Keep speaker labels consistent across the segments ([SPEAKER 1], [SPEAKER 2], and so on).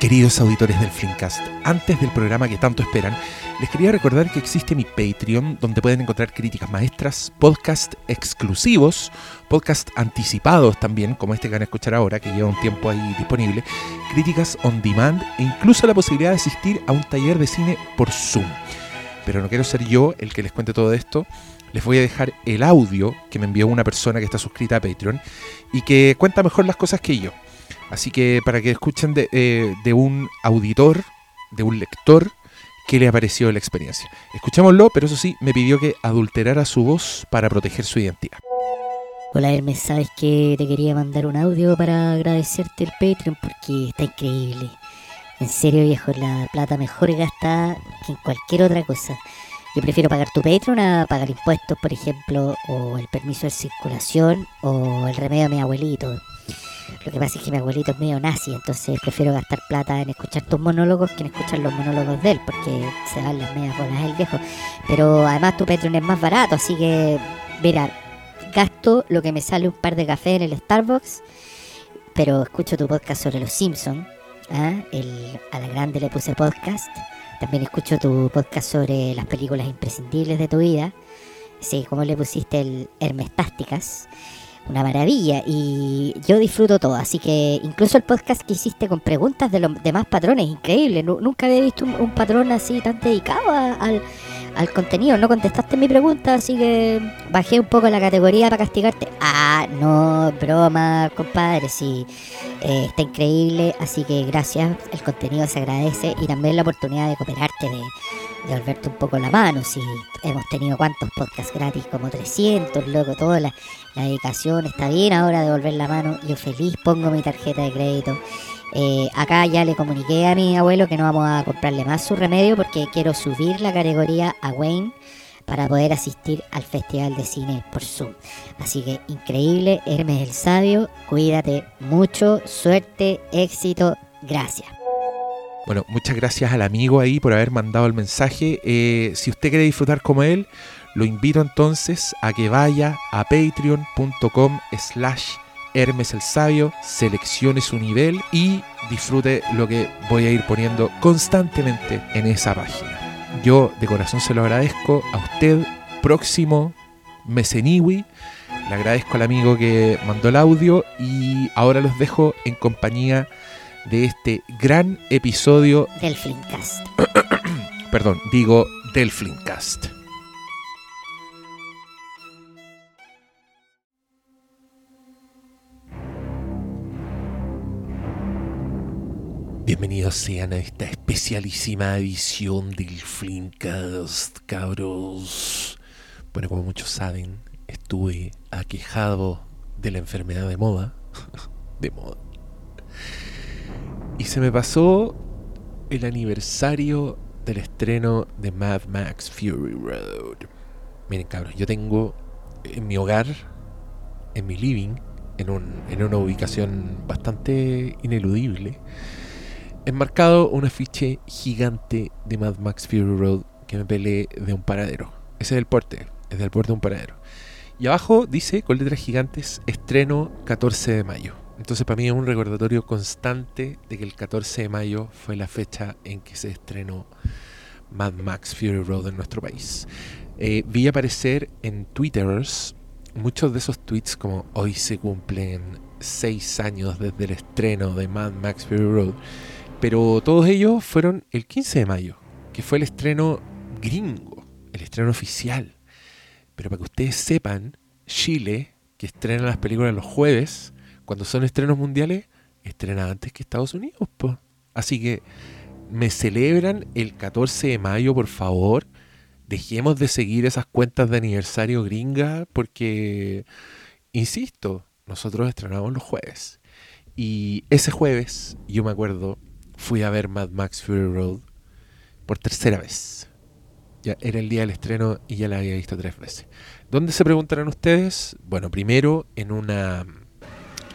[SPEAKER 1] Queridos auditores del Flimcast, antes del programa que tanto esperan, les quería recordar que existe mi Patreon, donde pueden encontrar críticas maestras, podcast exclusivos, podcast anticipados también, como este que van a escuchar ahora, que lleva un tiempo ahí disponible, críticas on demand e incluso la posibilidad de asistir a un taller de cine por Zoom. Pero no quiero ser yo el que les cuente todo esto. Les voy a dejar el audio que me envió una persona que está suscrita a Patreon y que cuenta mejor las cosas que yo. Así que para que escuchen eh, de, un auditor, de un lector, qué le ha parecido la experiencia. Escuchémoslo, pero eso sí, me pidió que adulterara su voz para proteger su identidad.
[SPEAKER 2] Hola Hermes, sabes que te quería mandar un audio para agradecerte el Patreon porque está increíble. En serio viejo, la plata mejor gastada que en cualquier otra cosa. Yo prefiero pagar tu Patreon a pagar impuestos, por ejemplo, o el permiso de circulación, o el remedio de mi abuelito. Lo que pasa es que mi abuelito es medio nazi, entonces prefiero gastar plata en escuchar tus monólogos que en escuchar los monólogos de él, porque se dan las medias bolas el viejo. Pero además tu Patreon es más barato, así que, mira, gasto lo que me sale un par de café en el Starbucks, pero escucho tu podcast sobre los Simpsons. ¿ah? a la grande le puse podcast. También escucho tu podcast sobre las películas imprescindibles de tu vida. Sí, como le pusiste el Hermestásticas una maravilla y yo disfruto todo, así que incluso el podcast que hiciste con preguntas de los demás patrones, increíble, nunca había visto un, patrón así tan dedicado al, contenido, no contestaste mi pregunta, así que bajé un poco la categoría para castigarte. Ah, no, broma, compadre, sí, eh, está increíble, así que gracias, el contenido se agradece y también la oportunidad de cooperarte, de de volverte un poco la mano. Si hemos tenido cuántos podcasts gratis, como 300, loco, toda la, dedicación está bien ahora de volver la mano. Yo feliz pongo mi tarjeta de crédito. Eh, acá ya le comuniqué a mi abuelo que no vamos a comprarle más su remedio porque quiero subir la categoría a Wayne para poder asistir al Festival de Cine por Zoom. Así que increíble, Hermes el Sabio, cuídate mucho, suerte, éxito, gracias.
[SPEAKER 1] Bueno, muchas gracias al amigo ahí por haber mandado el mensaje. Eh, si usted quiere disfrutar como él, lo invito entonces a que vaya a patreon.com slash Hermes el Sabio, seleccione su nivel y disfrute lo que voy a ir poniendo constantemente en esa página. Yo de corazón se lo agradezco a usted, próximo Meseniwi. Le agradezco al amigo que mandó el audio y ahora los dejo en compañía este gran episodio
[SPEAKER 2] del Flimcast.
[SPEAKER 1] Perdón, digo del Flimcast. Bienvenidos sean a esta especialísima edición del Flimcast, cabros. Bueno, como muchos saben, estuve aquejado de la enfermedad de moda. de moda y se me pasó el aniversario del estreno de Mad Max Fury Road. Miren, cabros, yo tengo en mi hogar, en mi living, en, una ubicación bastante ineludible, enmarcado un afiche gigante de Mad Max Fury Road que me peleé de un paradero. Ese es el porte, es del porte de un paradero. Y abajo dice, con letras gigantes, estreno 14 de mayo. Entonces para mí es un recordatorio constante de que el 14 de mayo fue la fecha en que se estrenó Mad Max Fury Road en nuestro país. Eh, vi aparecer en Twitters muchos de esos tweets como hoy se cumplen seis años desde el estreno de Mad Max Fury Road, pero todos ellos fueron el 15 de mayo, que fue el estreno gringo, el estreno oficial. Pero para que ustedes sepan, Chile, que estrena las películas los jueves, cuando son estrenos mundiales, estrena antes que Estados Unidos. Así que me celebran el 14 de mayo, por favor. Dejemos de seguir esas cuentas de aniversario gringa porque, insisto, nosotros estrenamos los jueves. Y ese jueves, yo me acuerdo, fui a ver Mad Max Fury Road por tercera vez. Ya era el día del estreno y ya la había visto tres veces. ¿Dónde se preguntarán ustedes? Bueno, primero en una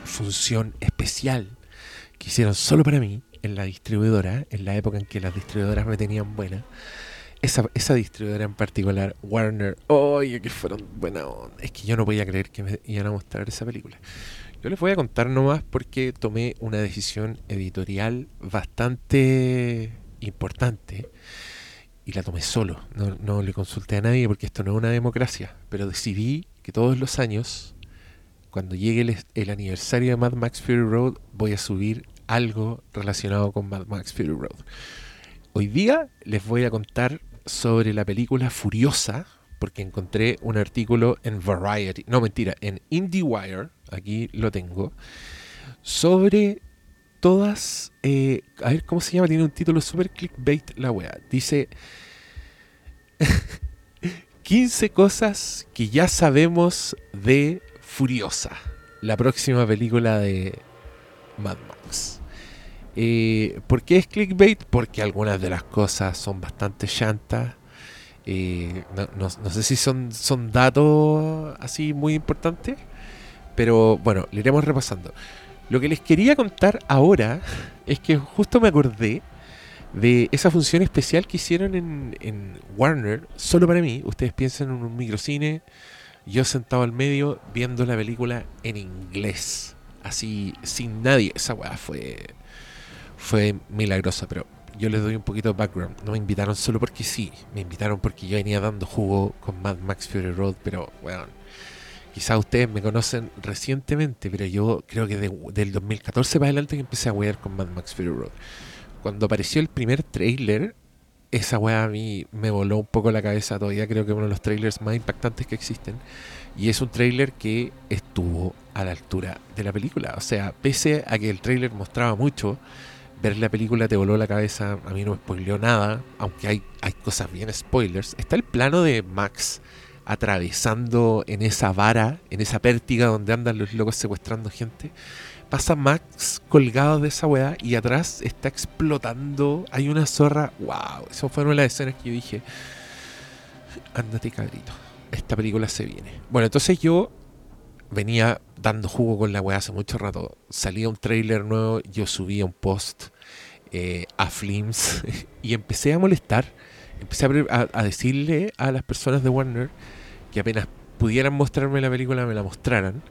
[SPEAKER 1] función especial que hicieron solo para mí en la distribuidora, en la época en que las distribuidoras me tenían buena. Esa, esa distribuidora en particular, Warner, oye, que fueron buena Es que yo no podía creer que me iban a mostrar esa película. Yo les voy a contar nomás porque tomé una decisión editorial bastante importante y la tomé solo. No, no, le consulté a nadie porque esto no es una democracia. Pero decidí que todos los años, cuando llegue el, aniversario de Mad Max Fury Road, voy a subir algo relacionado con Mad Max Fury Road. Hoy día les voy a contar sobre la película Furiosa, porque encontré un artículo en Variety, no mentira, en IndieWire, aquí lo tengo, sobre todas, eh, a ver cómo se llama, tiene un título super clickbait la wea. Dice 15 cosas que ya sabemos de Furiosa, la próxima película de Mad Max. Eh, ¿Por qué es clickbait? Porque algunas de las cosas son bastante llantas. Eh, no, sé si son, son datos así muy importantes, pero bueno, le iremos repasando. Lo que les quería contar ahora es que justo me acordé de esa función especial que hicieron en, en Warner, solo para mí. Ustedes piensan en un microcine, yo sentado al medio viendo la película en inglés, así sin nadie. Esa weá fue, fue milagrosa, pero yo les doy un poquito de background. No me invitaron solo porque sí, me invitaron porque yo venía dando jugo con Mad Max Fury Road, pero bueno, quizás ustedes me conocen recientemente, pero yo creo que de, del 2014 para adelante que empecé a wear con Mad Max Fury Road. Cuando apareció el primer trailer, esa weá a mí me voló un poco la cabeza. Todavía creo que es uno de los trailers más impactantes que existen. Y es un trailer que estuvo a la altura de la película. O sea, pese a que el trailer mostraba mucho, ver la película te voló la cabeza. A mí no me spoileó nada, aunque hay, hay cosas bien spoilers. Está el plano de Max atravesando en esa vara, en esa pértiga donde andan los locos secuestrando gente. Pasa Max colgado de esa weá y atrás está explotando. Hay una zorra. ¡Wow! Esas fueron las escenas que yo dije. Ándate, cabrito. Esta película se viene. Bueno, entonces yo venía dando jugo con la weá hace mucho rato. Salía un trailer nuevo, yo subía un post eh, a Flims y empecé a molestar. Empecé a, decirle a las personas de Warner que apenas pudieran mostrarme la película, me la mostraran.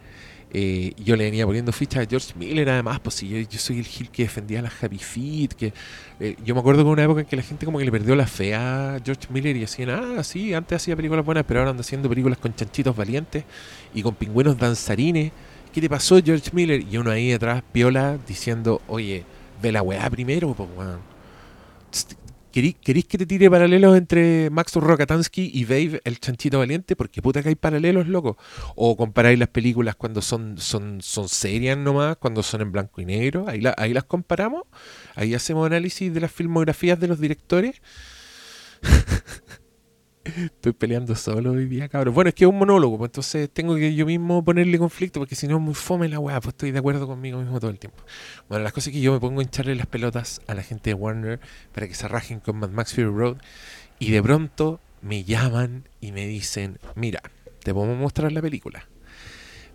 [SPEAKER 1] Eh, yo le venía poniendo fichas a George Miller, además, pues si yo, soy el Gil que defendía la Happy Feet, que eh, yo me acuerdo de una época en que la gente como que le perdió la fe a George Miller y decían, ah, sí, antes hacía películas buenas, pero ahora anda haciendo películas con chanchitos valientes y con pingüinos danzarines. ¿Qué te pasó, George Miller? Y uno ahí atrás, piola, diciendo, oye, ve la weá primero, pues, weón. ¿Queréis que te tire paralelos entre Max Rokatansky y Babe, el chanchito valiente? Porque puta que hay paralelos, loco. O comparáis las películas cuando son, son, son serias nomás, cuando son en blanco y negro. Ahí, la, ahí las comparamos. Ahí hacemos análisis de las filmografías de los directores. Estoy peleando solo hoy día, cabrón. Bueno, es que es un monólogo, pues entonces tengo que yo mismo ponerle conflicto, porque si no es muy fome la weá, pues estoy de acuerdo conmigo mismo todo el tiempo. Bueno, las cosas es que yo me pongo a hincharle las pelotas a la gente de Warner para que se rajen con Mad Max Fury Road, y de pronto me llaman y me dicen, mira, te podemos mostrar la película,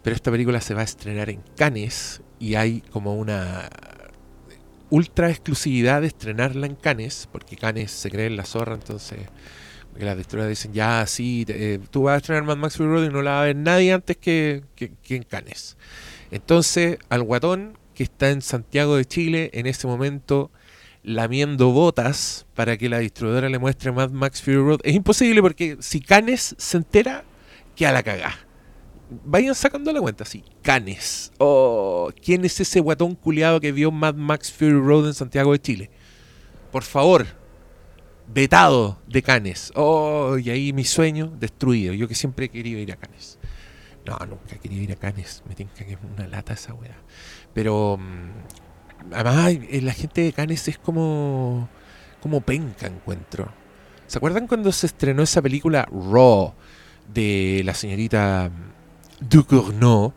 [SPEAKER 1] pero esta película se va a estrenar en Cannes y hay como una ultra exclusividad de estrenarla en Cannes, porque Cannes se cree en la zorra, entonces que las distribuidoras dicen, ya, sí, eh, tú vas a estrenar Mad Max Fury Road y no la va a ver nadie antes que, que, que, en Cannes. Entonces, al guatón que está en Santiago de Chile en ese momento lamiendo botas para que la distribuidora le muestre Mad Max Fury Road, es imposible porque si Canes se entera, queda la cagá. Vayan sacando la cuenta, sí. Canes. Oh, ¿quién es ese guatón culiado que vio Mad Max Fury Road en Santiago de Chile? Por favor, vetado de Canes. Oh, y ahí mi sueño destruido. Yo que siempre he querido ir a Canes. No, nunca he querido ir a Canes. Me tinca que es una lata esa weá. Pero mm, además la gente de Canes es como como penca encuentro. ¿Se acuerdan cuando se estrenó esa película Raw de la señorita Ducournau?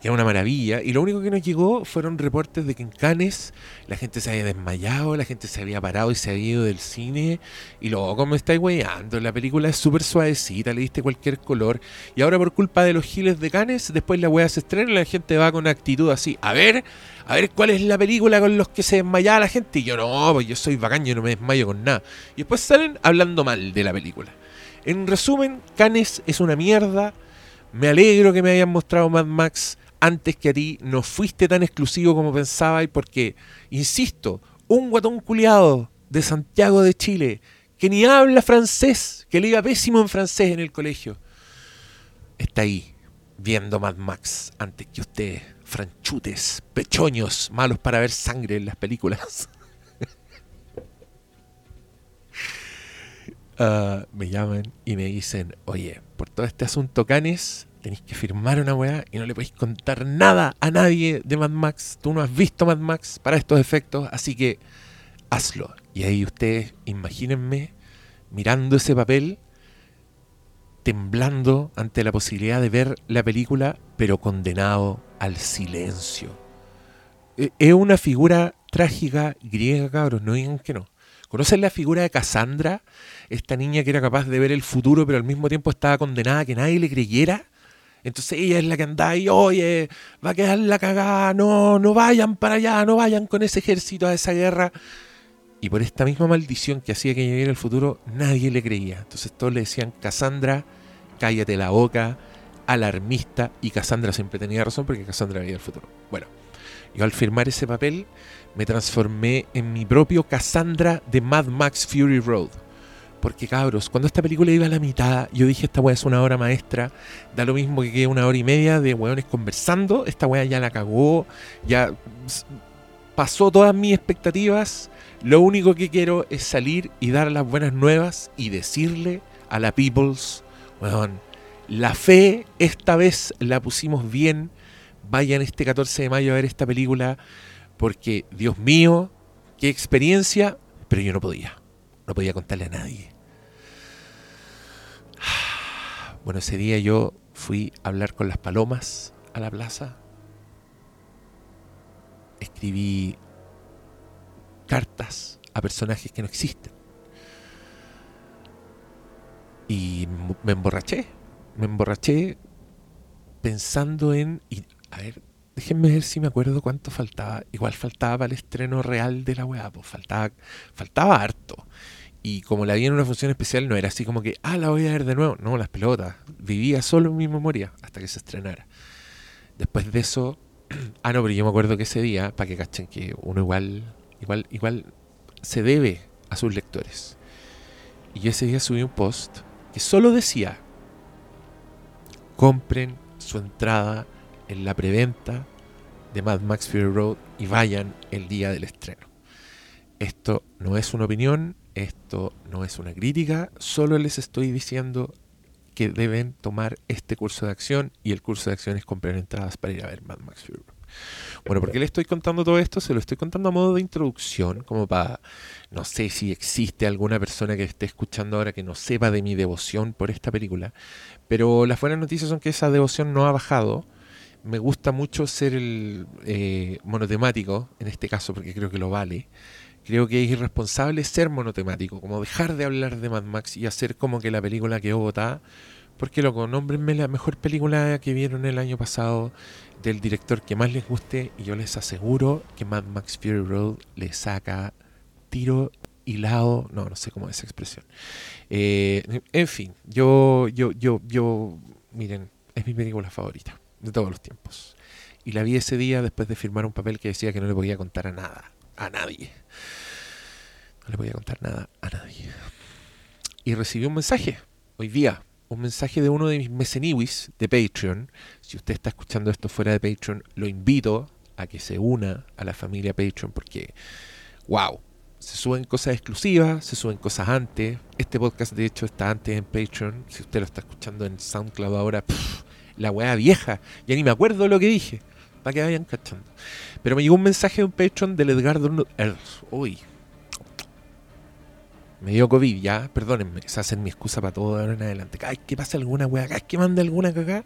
[SPEAKER 1] Que era una maravilla, y lo único que nos llegó fueron reportes de que en Cannes la gente se había desmayado, la gente se había parado y se había ido del cine, y luego, como estáis weyando? La película es súper suavecita, le diste cualquier color, y ahora por culpa de los giles de Cannes, después la wea se estrena y la gente va con actitud así, a ver, a ver cuál es la película con los que se desmayaba la gente, y yo no, pues yo soy bacán, yo no me desmayo con nada, y después salen hablando mal de la película. En resumen, Cannes es una mierda, me alegro que me hayan mostrado Mad Max, antes que a ti, no fuiste tan exclusivo como pensaba y porque, insisto, un guatón culiado de Santiago de Chile, que ni habla francés, que le iba pésimo en francés en el colegio, está ahí viendo Mad Max antes que ustedes, franchutes, pechoños, malos para ver sangre en las películas. Ah, me llaman y me dicen, oye, por todo este asunto Canes, tenéis que firmar una weá y no le podéis contar nada a nadie de Mad Max. Tú no has visto Mad Max para estos efectos, así que hazlo. Y ahí ustedes, imagínense, mirando ese papel, temblando ante la posibilidad de ver la película, pero condenado al silencio. E, es una figura trágica griega, cabros, no digan que no. ¿Conocen la figura de Cassandra? Esta niña que era capaz de ver el futuro, pero al mismo tiempo estaba condenada a que nadie le creyera. Entonces ella es la que anda ahí, oye, va a quedar la cagada, no, no vayan para allá, no vayan con ese ejército a esa guerra. Y por esta misma maldición que hacía que llegara el futuro, nadie le creía. Entonces todos le decían, Cassandra, cállate la boca, alarmista, y Cassandra siempre tenía razón porque Cassandra veía el futuro. Bueno, yo al firmar ese papel me transformé en mi propio Cassandra de Mad Max Fury Road. Porque cabros, cuando esta película iba a la mitad, yo dije, esta weá es una hora maestra, da lo mismo que quede una hora y media de weones conversando, esta weá ya la cagó, ya pasó todas mis expectativas, lo único que quiero es salir y dar las buenas nuevas y decirle a la Peoples, weón, la fe esta vez la pusimos bien, vayan este 14 de mayo a ver esta película, porque Dios mío, qué experiencia, pero yo no podía. No podía contarle a nadie. Bueno, ese día yo fui a hablar con las palomas a la plaza. Escribí cartas a personajes que no existen. Y me emborraché. Me emborraché pensando en... Y, a ver, déjenme ver si me acuerdo cuánto faltaba. Igual faltaba para el estreno real de la weá. Pues faltaba, faltaba harto. Y como la vi en una función especial, no era así como que, ah, la voy a ver de nuevo. No, las pelotas. Vivía solo en mi memoria hasta que se estrenara. Después de eso, ah, no, pero yo me acuerdo que ese día, para que cachen que uno igual, igual, igual se debe a sus lectores. Y yo ese día subí un post que solo decía, compren su entrada en la preventa de Mad Max Fury Road y vayan el día del estreno. Esto no es una opinión, esto no es una crítica, solo les estoy diciendo que deben tomar este curso de acción y el curso de acción es comprar entradas para ir a ver Mad Max Fury. Bueno, ¿por qué le estoy contando todo esto? Se lo estoy contando a modo de introducción, como para, no sé si existe alguna persona que esté escuchando ahora que no sepa de mi devoción por esta película, pero las buenas noticias son que esa devoción no ha bajado. Me gusta mucho ser el eh, monotemático, en este caso, porque creo que lo vale. Creo que es irresponsable ser monotemático, como dejar de hablar de Mad Max y hacer como que la película quedó votada. Porque, loco, nómbrenme la mejor película que vieron el año pasado del director que más les guste y yo les aseguro que Mad Max Fury Road le saca tiro hilado, no, no sé cómo es esa expresión. Eh, en fin, yo, yo, yo, yo, miren, es mi película favorita de todos los tiempos. Y la vi ese día después de firmar un papel que decía que no le podía contar a nada, a nadie. No le podía contar nada a nadie. Y recibí un mensaje hoy día, un mensaje de uno de mis meceniwis de Patreon. Si usted está escuchando esto fuera de Patreon, lo invito a que se una a la familia Patreon porque, wow, se suben cosas exclusivas, se suben cosas antes. Este podcast de hecho está antes en Patreon. Si usted lo está escuchando en SoundCloud ahora, la weá vieja, ya ni me acuerdo lo que dije. Que vayan cachando. Pero me llegó un mensaje de un Patreon del Edgardo. Uy, me dio COVID, ya, perdónenme, esa es mi excusa para todo de ahora en adelante. Ay, que pase alguna weá, ay, que mande alguna cagada,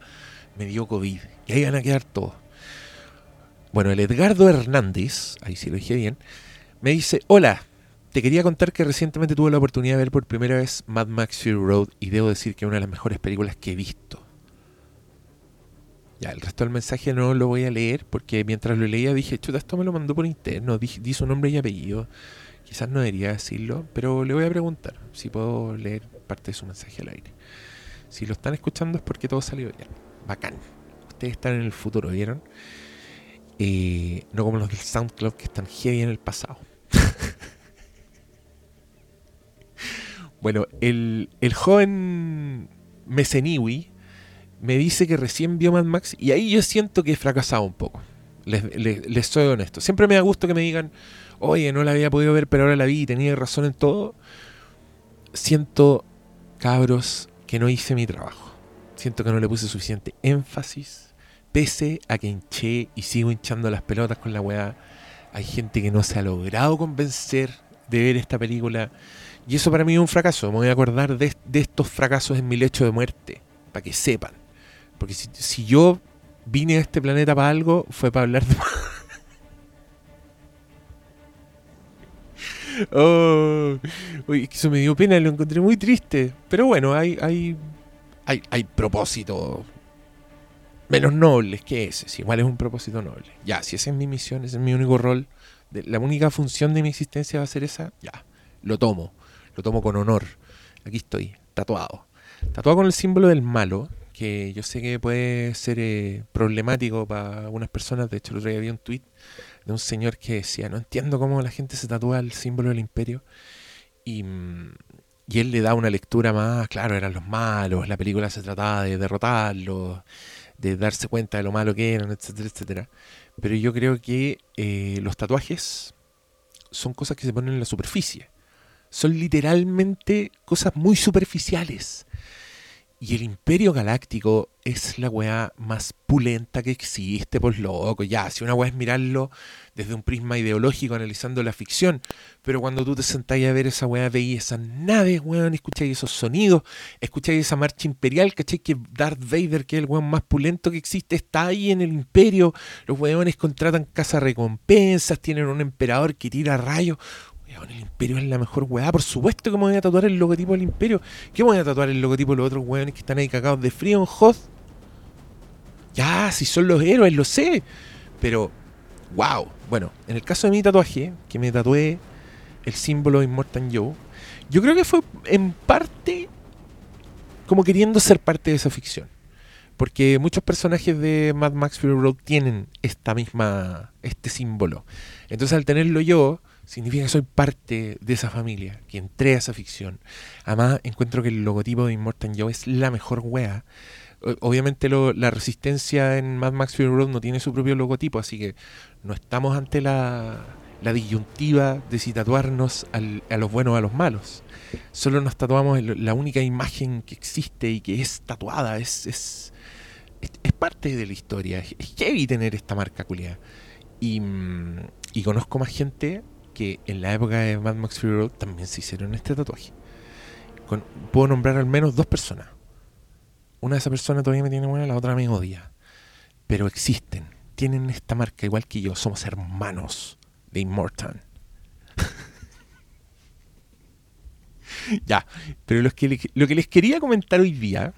[SPEAKER 1] me dio COVID. Y ahí van a quedar todos. Bueno, el Edgardo Hernández, ahí sí lo dije bien, me dice, hola, te quería contar que recientemente tuve la oportunidad de ver por primera vez Mad Max Fury Road y debo decir que es una de las mejores películas que he visto. Ya, el resto del mensaje no lo voy a leer porque mientras lo leía dije, chuta, esto me lo mandó por interno, di, di su nombre y apellido. Quizás no debería decirlo, pero le voy a preguntar si puedo leer parte de su mensaje al aire. Si lo están escuchando es porque todo salió bien. Bacán. ustedes están en el futuro, ¿vieron? Eh, no como los del SoundCloud que están heavy en el pasado. bueno, el, el joven Meseniwi me dice que recién vio Mad Max y ahí yo siento que he fracasado un poco. Les, les, soy honesto. Siempre me da gusto que me digan, oye, no la había podido ver, pero ahora la vi y tenía razón en todo. Siento, cabros, que no hice mi trabajo. Siento que no le puse suficiente énfasis pese a que hinché y sigo hinchando las pelotas con la weá, hay gente que no se ha logrado convencer de ver esta película. Y eso para mí es un fracaso. Me voy a acordar de, estos fracasos en mi lecho de muerte, para que sepan. Porque si, yo vine a este planeta para algo, fue para hablar de... oh, eso me dio pena, lo encontré muy triste. Pero bueno, hay, hay, hay, hay propósito menos nobles que ese. Si igual es un propósito noble. Ya, si esa es mi misión, ese es mi único rol, la única función de mi existencia va a ser esa, ya, lo tomo. Lo tomo con honor. Aquí estoy, tatuado. Tatuado con el símbolo del malo, que yo sé que puede ser eh, problemático para algunas personas. De hecho, el otro día vi un tweet de un señor que decía, no entiendo cómo la gente se tatúa el símbolo del imperio. Y, mm, y él le da una lectura más, claro, eran los malos, la película se trataba de derrotarlos de darse cuenta de lo malo que eran, etcétera, etcétera. Pero yo creo que eh, los tatuajes son cosas que se ponen en la superficie. Son literalmente cosas muy superficiales. Y el Imperio Galáctico es la weá más pulenta que existe, por loco. Ya, si una weá es mirarlo desde un prisma ideológico, analizando la ficción. Pero cuando tú te sentás a ver esa weá, veis esas naves, weón, escucháis esos sonidos, escucháis esa marcha imperial, ¿cachai? Que Darth Vader, que es el weón más pulento que existe, está ahí en el Imperio. Los weones contratan casa recompensas, tienen un emperador que tira rayos el imperio es la mejor weá. Por supuesto que me voy a tatuar el logotipo del imperio. ¿Qué me voy a tatuar el logotipo de los otros weones que están ahí cagados de frío en Hoth? Ya, si son los héroes, lo sé. Pero, wow. Bueno, en el caso de mi tatuaje, que me tatué el símbolo de Immortal Joe, yo creo que fue en parte como queriendo ser parte de esa ficción. Porque muchos personajes de Mad Max Fury Road tienen esta misma, este símbolo. Entonces al tenerlo yo, significa que soy parte de esa familia, que entré a esa ficción. Además, encuentro que el logotipo de Immortal Joe es la mejor wea. Obviamente la resistencia en Mad Max Fury Road no tiene su propio logotipo, así que no estamos ante la, la disyuntiva de si tatuarnos a los buenos o a los malos. Solo nos tatuamos la única imagen que existe y que es tatuada, es, es, es, parte de la historia. Es, heavy tener esta marca culiada. Y, mm, y conozco más gente en la época de Mad Max Fury Road también se hicieron este tatuaje. puedo nombrar al menos dos personas. Una de esas personas todavía me tiene buena, la otra me odia. Pero existen, tienen esta marca igual que yo, somos hermanos de Immortal. ya, pero lo que les quería comentar hoy día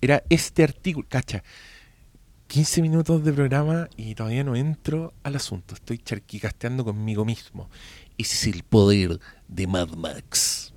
[SPEAKER 1] era este artículo, cacha, 15 minutos de programa y todavía no entro al asunto. Estoy charquicasteando conmigo mismo. Ese es el poder de Mad Max.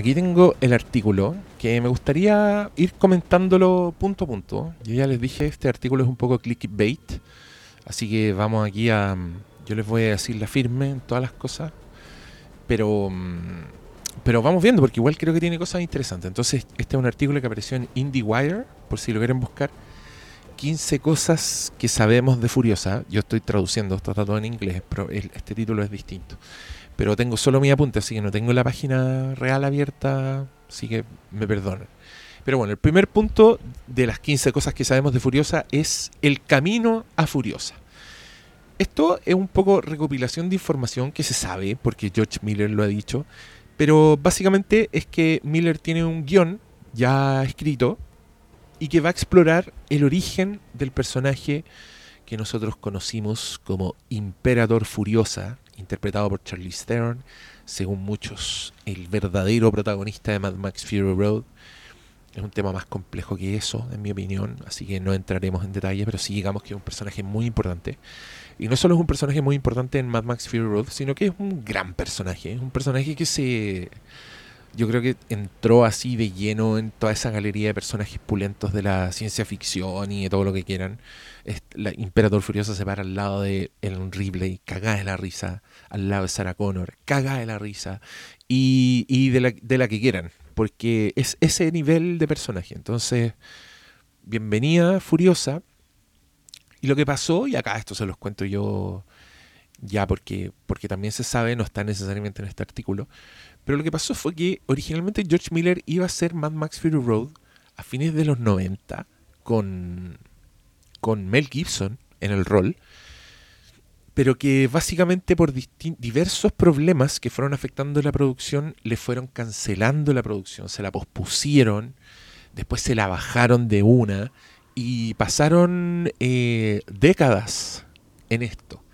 [SPEAKER 1] Aquí tengo el artículo que me gustaría ir comentándolo punto a punto. Yo ya les dije, este artículo es un poco clickbait. Así que vamos aquí a... Yo les voy a decir la firme en todas las cosas. Pero... Pero vamos viendo, porque igual creo que tiene cosas interesantes. Entonces, este es un artículo que apareció en IndieWire, por si lo quieren buscar. 15 cosas que sabemos de Furiosa. Yo estoy traduciendo, esto está todo en inglés, pero este título es distinto pero tengo solo mi apunte, así que no tengo la página real abierta, así que me perdonen. Pero bueno, el primer punto de las 15 cosas que sabemos de Furiosa es el camino a Furiosa. Esto es un poco recopilación de información que se sabe, porque George Miller lo ha dicho, pero básicamente es que Miller tiene un guion ya escrito y que va a explorar el origen del personaje que nosotros conocimos como Imperador Furiosa, interpretado por Charlize Theron, según muchos el verdadero protagonista de Mad Max Fury Road. Es un tema más complejo que eso, en mi opinión, así que no entraremos en detalle, pero sí digamos que es un personaje muy importante. Y no solo es un personaje muy importante en Mad Max Fury Road, sino que es un gran personaje. Es un personaje que se. Yo creo que entró así de lleno en toda esa galería de personajes pulentos de la ciencia ficción y de todo lo que quieran. La Imperador Furiosa se para al lado de Ellen Ripley, cagada de la risa, al lado de Sarah Connor, cagada de la risa, y, y de, la, de la que quieran porque es ese nivel de personaje. Entonces, bienvenida Furiosa. Y lo que pasó, y acá esto se los cuento yo ya porque, porque también se sabe, no está necesariamente en este artículo, pero lo que pasó fue que originalmente George Miller iba a hacer Mad Max Fury Road a fines de los 90 con, con Mel Gibson en el rol pero que básicamente por diversos problemas que fueron afectando la producción, le fueron cancelando la producción, se la pospusieron, después se la bajaron de una y pasaron eh, décadas en esto.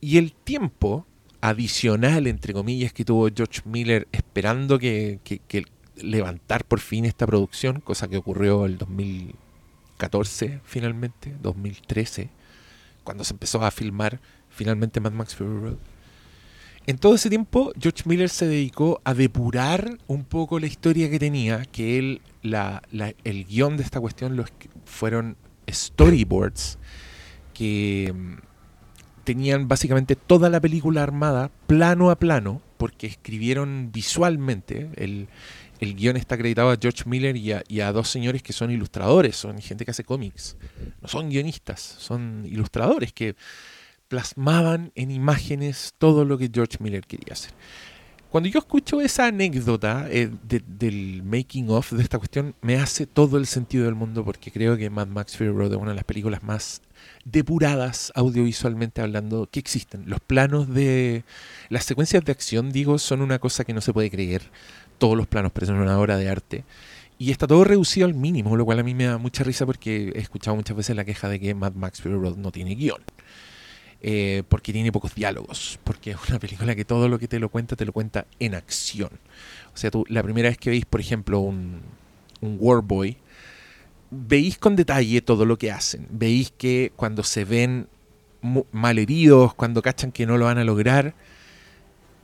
[SPEAKER 1] Y el tiempo adicional, entre comillas, que tuvo George Miller esperando que, que levantar por fin esta producción, cosa que ocurrió el 2014 finalmente, 2013 cuando se empezó a filmar finalmente Mad Max Fury Road. En todo ese tiempo, George Miller se dedicó a depurar un poco la historia que tenía, que él, el guion de esta cuestión fueron storyboards que tenían básicamente toda la película armada plano a plano, porque escribieron visualmente. El, el guion está acreditado a George Miller y a, dos señores que son ilustradores, son gente que hace cómics. No son guionistas, son ilustradores que plasmaban en imágenes todo lo que George Miller quería hacer. Cuando yo escucho esa anécdota eh, del making of de esta cuestión, me hace todo el sentido del mundo porque creo que Mad Max Fury Road es una de las películas más depuradas audiovisualmente hablando que existen. Los planos de las secuencias de acción, digo, son una cosa que no se puede creer todos los planos, es una obra de arte. Y está todo reducido al mínimo, lo cual a mí me da mucha risa porque he escuchado muchas veces la queja de que Mad Max Fury Road no tiene guion. Eh, porque tiene pocos diálogos, porque es una película que todo lo que te lo cuenta, te lo cuenta en acción. O sea, tú la primera vez que veis, por ejemplo, un, un Warboy, veis con detalle todo lo que hacen. Veis que cuando se ven mal heridos, cuando cachan que no lo van a lograr,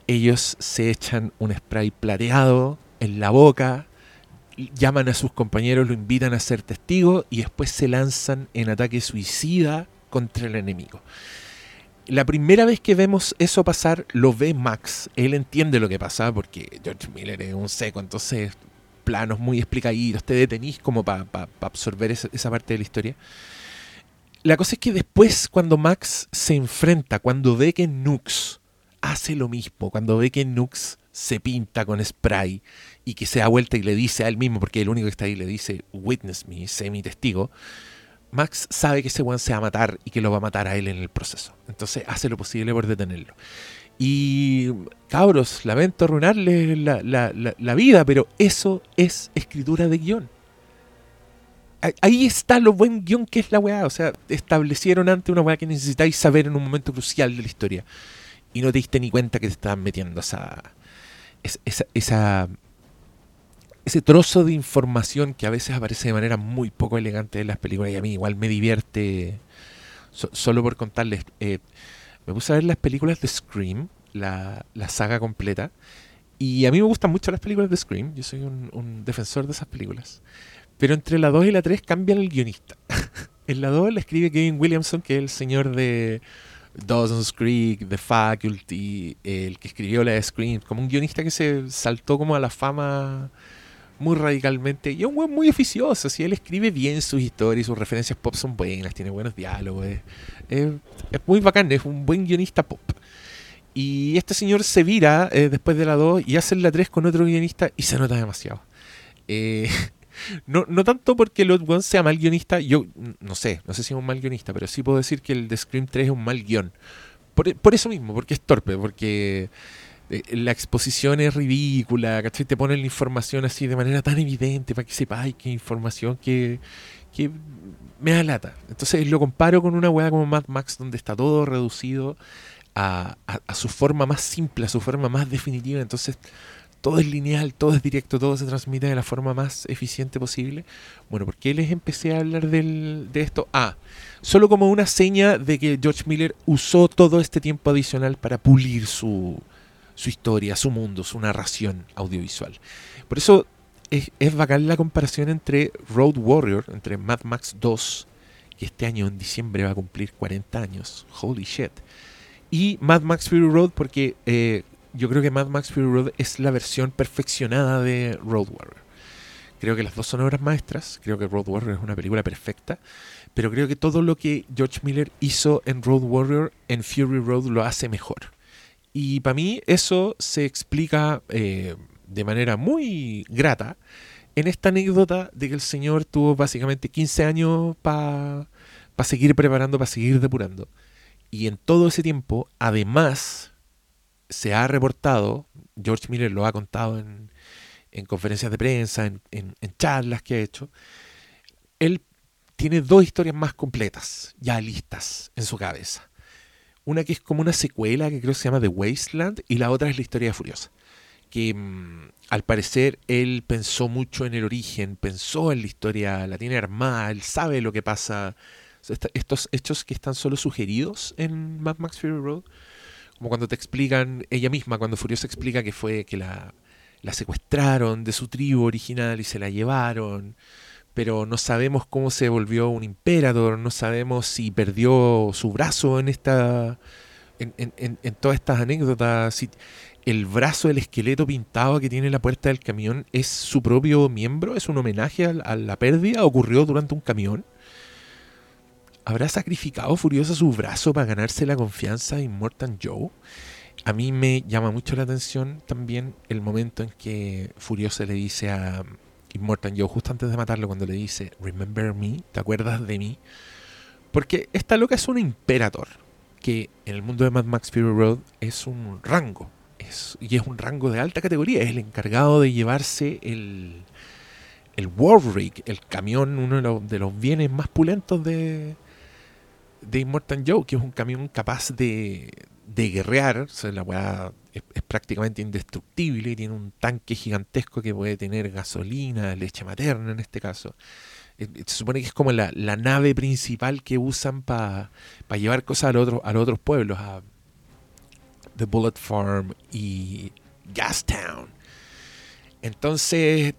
[SPEAKER 1] ellos se echan un spray plateado en la boca, llaman a sus compañeros, lo invitan a ser testigo y después se lanzan en ataque suicida contra el enemigo. La primera vez que vemos eso pasar, lo ve Max. Él entiende lo que pasa porque George Miller es un seco, entonces planos muy explicaditos, te detenís como para absorber esa, esa parte de la historia. La cosa es que después, cuando Max se enfrenta, cuando ve que Nux hace lo mismo. Cuando ve que Nux se pinta con spray y que se da vuelta y le dice a él mismo, porque el único que está ahí le dice, witness me, sé mi testigo, Max sabe que ese weón se va a matar y que lo va a matar a él en el proceso. Entonces hace lo posible por detenerlo. Y cabros, lamento arruinarle la, la vida, pero eso es escritura de guion. Ahí está lo buen guion que es la weá. O sea, establecieron antes una weá que necesitáis saber en un momento crucial de la historia y no te diste ni cuenta que te estaban metiendo esa, esa, ese trozo de información que a veces aparece de manera muy poco elegante en las películas y a mí igual me divierte solo por contarles. Eh, me puse a ver las películas de Scream, la, la, saga completa, y a mí me gustan mucho las películas de Scream, yo soy un, defensor de esas películas, pero entre la 2 y la 3 cambia el guionista. en la 2 la escribe Kevin Williamson, que es el señor de Dawson's Creek, The Faculty, el que escribió la de Scream, como un guionista que se saltó como a la fama muy radicalmente y es un buen muy oficioso, si él escribe bien sus historias, sus referencias pop son buenas, tiene buenos diálogos, es, muy bacán, es un buen guionista pop. Y este señor se vira eh, después de la 2 y hace la 3 con otro guionista y se nota demasiado. Eh, No, no tanto porque el One sea mal guionista, yo no sé, no sé si es un mal guionista, pero sí puedo decir que el de Scream 3 es un mal guion. Por, por eso mismo, porque es torpe, porque la exposición es ridícula, ¿cachai? Te ponen la información así de manera tan evidente para que sepáis qué información que, que me da lata. Entonces lo comparo con una weá como Mad Max, donde está todo reducido a, a, su forma más simple, a su forma más definitiva. Entonces todo es lineal, todo es directo, todo se transmite de la forma más eficiente posible. Bueno, ¿por qué les empecé a hablar del, de esto? Ah, solo como una seña de que George Miller usó todo este tiempo adicional para pulir su, su historia, su mundo, su narración audiovisual. Por eso es, es bacán la comparación entre Road Warrior, entre Mad Max 2, que este año en diciembre va a cumplir 40 años, holy shit, y Mad Max Fury Road, porque eh, yo creo que Mad Max Fury Road es la versión perfeccionada de Road Warrior. Creo que las dos son obras maestras, creo que Road Warrior es una película perfecta, pero creo que todo lo que George Miller hizo en Road Warrior, en Fury Road lo hace mejor. Y para mí eso se explica eh, de manera muy grata en esta anécdota de que el señor tuvo básicamente 15 años para seguir preparando, para seguir depurando. Y en todo ese tiempo, además, se ha reportado, George Miller lo ha contado en, conferencias de prensa, en, en, charlas que ha hecho, él tiene dos historias más completas, ya listas en su cabeza. Una que es como una secuela que creo que se llama The Wasteland y la otra es la historia de Furiosa que mm, al parecer él pensó mucho en el origen, pensó en la historia, la tiene armada, él sabe lo que pasa. Estos hechos que están solo sugeridos en Mad Max Fury Road, como cuando te explican, ella misma, cuando Furiosa explica que fue que la, la secuestraron de su tribu original y se la llevaron, pero no sabemos cómo se volvió un imperador, no sabemos si perdió su brazo en esta en, todas estas anécdotas, el brazo del esqueleto pintado que tiene la puerta del camión es su propio miembro, es un homenaje a, la pérdida, ocurrió durante un camión. ¿Habrá sacrificado Furiosa su brazo para ganarse la confianza de Immortan Joe? A mí me llama mucho la atención también el momento en que Furiosa le dice a Immortan Joe, justo antes de matarlo, cuando le dice, Remember me, ¿te acuerdas de mí? Porque esta loca es un imperator, que en el mundo de Mad Max Fury Road es un rango, y es un rango de alta categoría, es el encargado de llevarse el, el Warwick, el camión, uno de los, bienes más pulentos de, de Immortal Joe, que es un camión capaz de, de guerrear, la weá es, prácticamente indestructible y tiene un tanque gigantesco que puede tener gasolina, leche materna en este caso. Eh, se supone que es como la, nave principal que usan para llevar cosas a, los los otros pueblos, a, The Bullet Farm y Gastown. Entonces,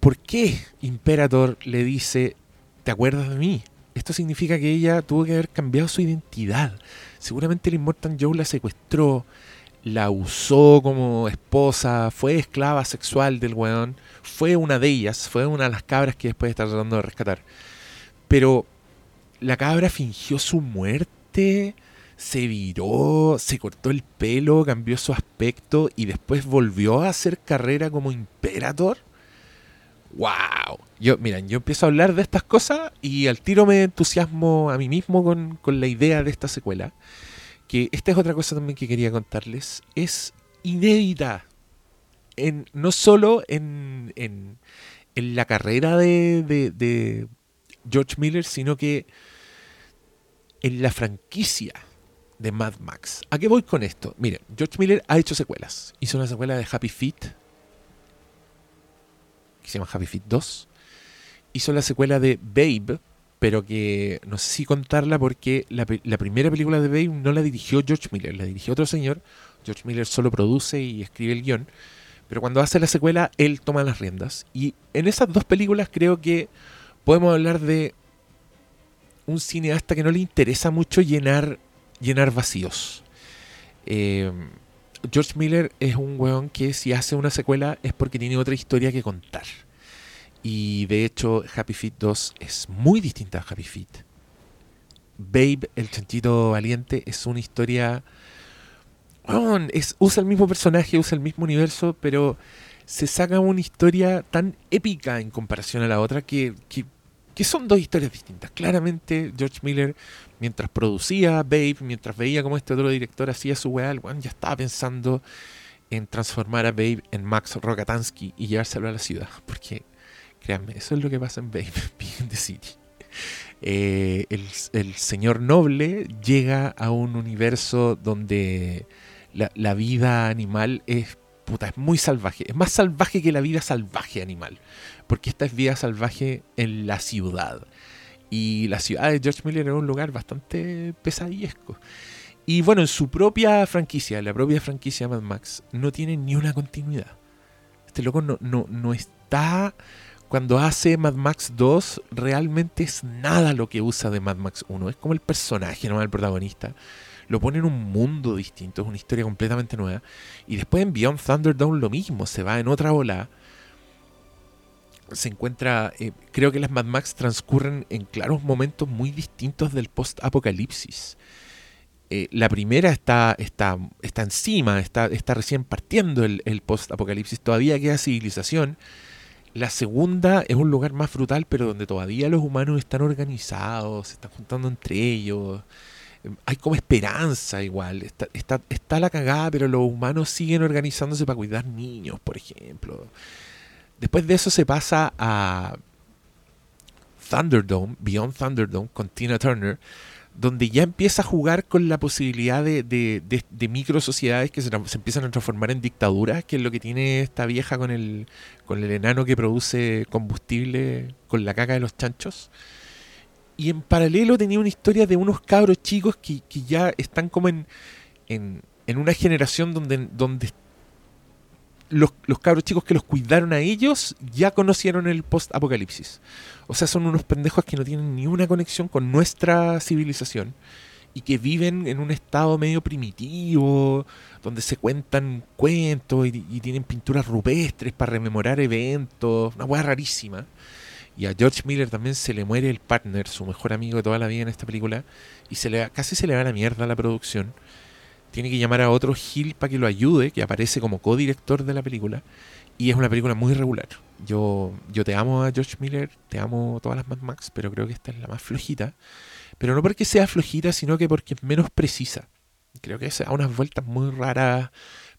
[SPEAKER 1] ¿por qué Imperator le dice, ¿te acuerdas de mí? Esto significa que ella tuvo que haber cambiado su identidad. Seguramente el Immortal Joe la secuestró, la usó como esposa, fue esclava sexual del weón, fue una de ellas, fue una de las cabras que después está tratando de rescatar. Pero la cabra fingió su muerte se viró, se cortó el pelo, cambió su aspecto y después volvió a hacer carrera como Imperator. ¡Wow! Yo, miren, yo empiezo a hablar de estas cosas y al tiro me entusiasmo a mí mismo con, la idea de esta secuela. Que esta es otra cosa también que quería contarles. Es inédita. En, no solo en, en, en la carrera de, de George Miller, sino que en la franquicia de Mad Max. ¿A qué voy con esto? Mire, George Miller ha hecho secuelas. Hizo una secuela de Happy Feet, que se llama Happy Feet 2. Hizo la secuela de Babe, pero que no sé si contarla porque la, primera película de Babe no la dirigió George Miller, la dirigió otro señor. George Miller solo produce y escribe el guion. Pero cuando hace la secuela, él toma las riendas. Y en esas dos películas creo que podemos hablar de un cineasta que no le interesa mucho llenar llenar vacíos. Eh, George Miller es un weón que si hace una secuela es porque tiene otra historia que contar. Y de hecho, Happy Feet 2 es muy distinta a Happy Feet. Babe, el chanchito valiente, es una historia. usa el mismo personaje, usa el mismo universo, pero se saca una historia tan épica en comparación a la otra que, que, que son dos historias distintas. Claramente, George Miller mientras producía Babe, mientras veía cómo este otro director hacía su weá, ya estaba pensando en transformar a Babe en Max Rokatansky y llevárselo a la ciudad. Porque, créanme, eso es lo que pasa en Big in the City. Eh, el, señor noble llega a un universo donde la, vida animal es, puta, es muy salvaje. Es más salvaje que la vida salvaje animal. Porque esta es vida salvaje en la ciudad. Y la ciudad de George Miller era un lugar bastante pesadillesco. Y bueno, en su propia franquicia, la propia franquicia Mad Max, no tiene ni una continuidad. Este loco no, no, no está cuando hace Mad Max 2, realmente es nada lo que usa de Mad Max 1. Es como el personaje, no el protagonista. Lo pone en un mundo distinto, es una historia completamente nueva. Y después en Beyond Thunderdome lo mismo, se va en otra ola. Se encuentra, eh, creo que las Mad Max transcurren en claros momentos muy distintos del post-apocalipsis. Eh, la primera está, está, está encima, está, está recién partiendo el, el post-apocalipsis, todavía queda civilización la segunda es un lugar más brutal, pero donde todavía los humanos están organizados, se están juntando entre ellos. Em, hay como esperanza igual. Está, está, está la cagada, pero los humanos siguen organizándose para cuidar niños, por ejemplo. Después de eso se pasa a Thunderdome, Beyond Thunderdome, con Tina Turner, donde ya empieza a jugar con la posibilidad de, de, micro sociedades que se, empiezan a transformar en dictaduras, que es lo que tiene esta vieja con el, con el enano que produce combustible con la caca de los chanchos. Y en paralelo tenía una historia de unos cabros chicos que, que ya están como en, en, en, una generación donde los, los cabros chicos que los cuidaron a ellos ya conocieron el post-apocalipsis. O sea, son unos pendejos que no tienen ni una conexión con nuestra civilización y que viven en un estado medio primitivo, donde se cuentan cuentos y, tienen pinturas rupestres para rememorar eventos, una hueá rarísima. Y a George Miller también se le muere el partner, su mejor amigo de toda la vida en esta película, y se le, casi se le va la mierda a la producción tiene que llamar a otro Gil para que lo ayude, que aparece como codirector de la película. Y es una película muy regular. Yo, yo te amo a George Miller, te amo todas las Mad Max, pero creo que esta es la más flojita. Pero no porque sea flojita, sino que porque es menos precisa. Creo que se da unas vueltas muy raras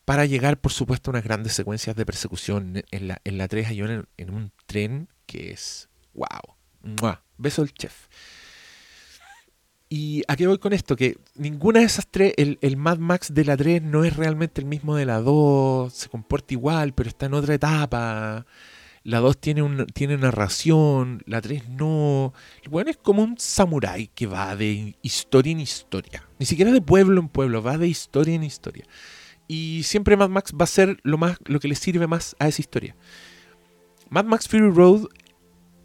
[SPEAKER 1] para llegar, por supuesto, a unas grandes secuencias de persecución. En la, en la 3 hay en, un tren que es wow. Beso del chef. ¿Y a qué voy con esto? Que ninguna de esas tres, el, Mad Max de la 3 no es realmente el mismo de la 2, se comporta igual, pero está en otra etapa. La 2 tiene, un, tiene narración, la 3 no. Bueno, es como un samurái que va de historia en historia. Ni siquiera de pueblo en pueblo, va de historia en historia. Y siempre Mad Max va a ser lo, más, lo que le sirve más a esa historia. Mad Max Fury Road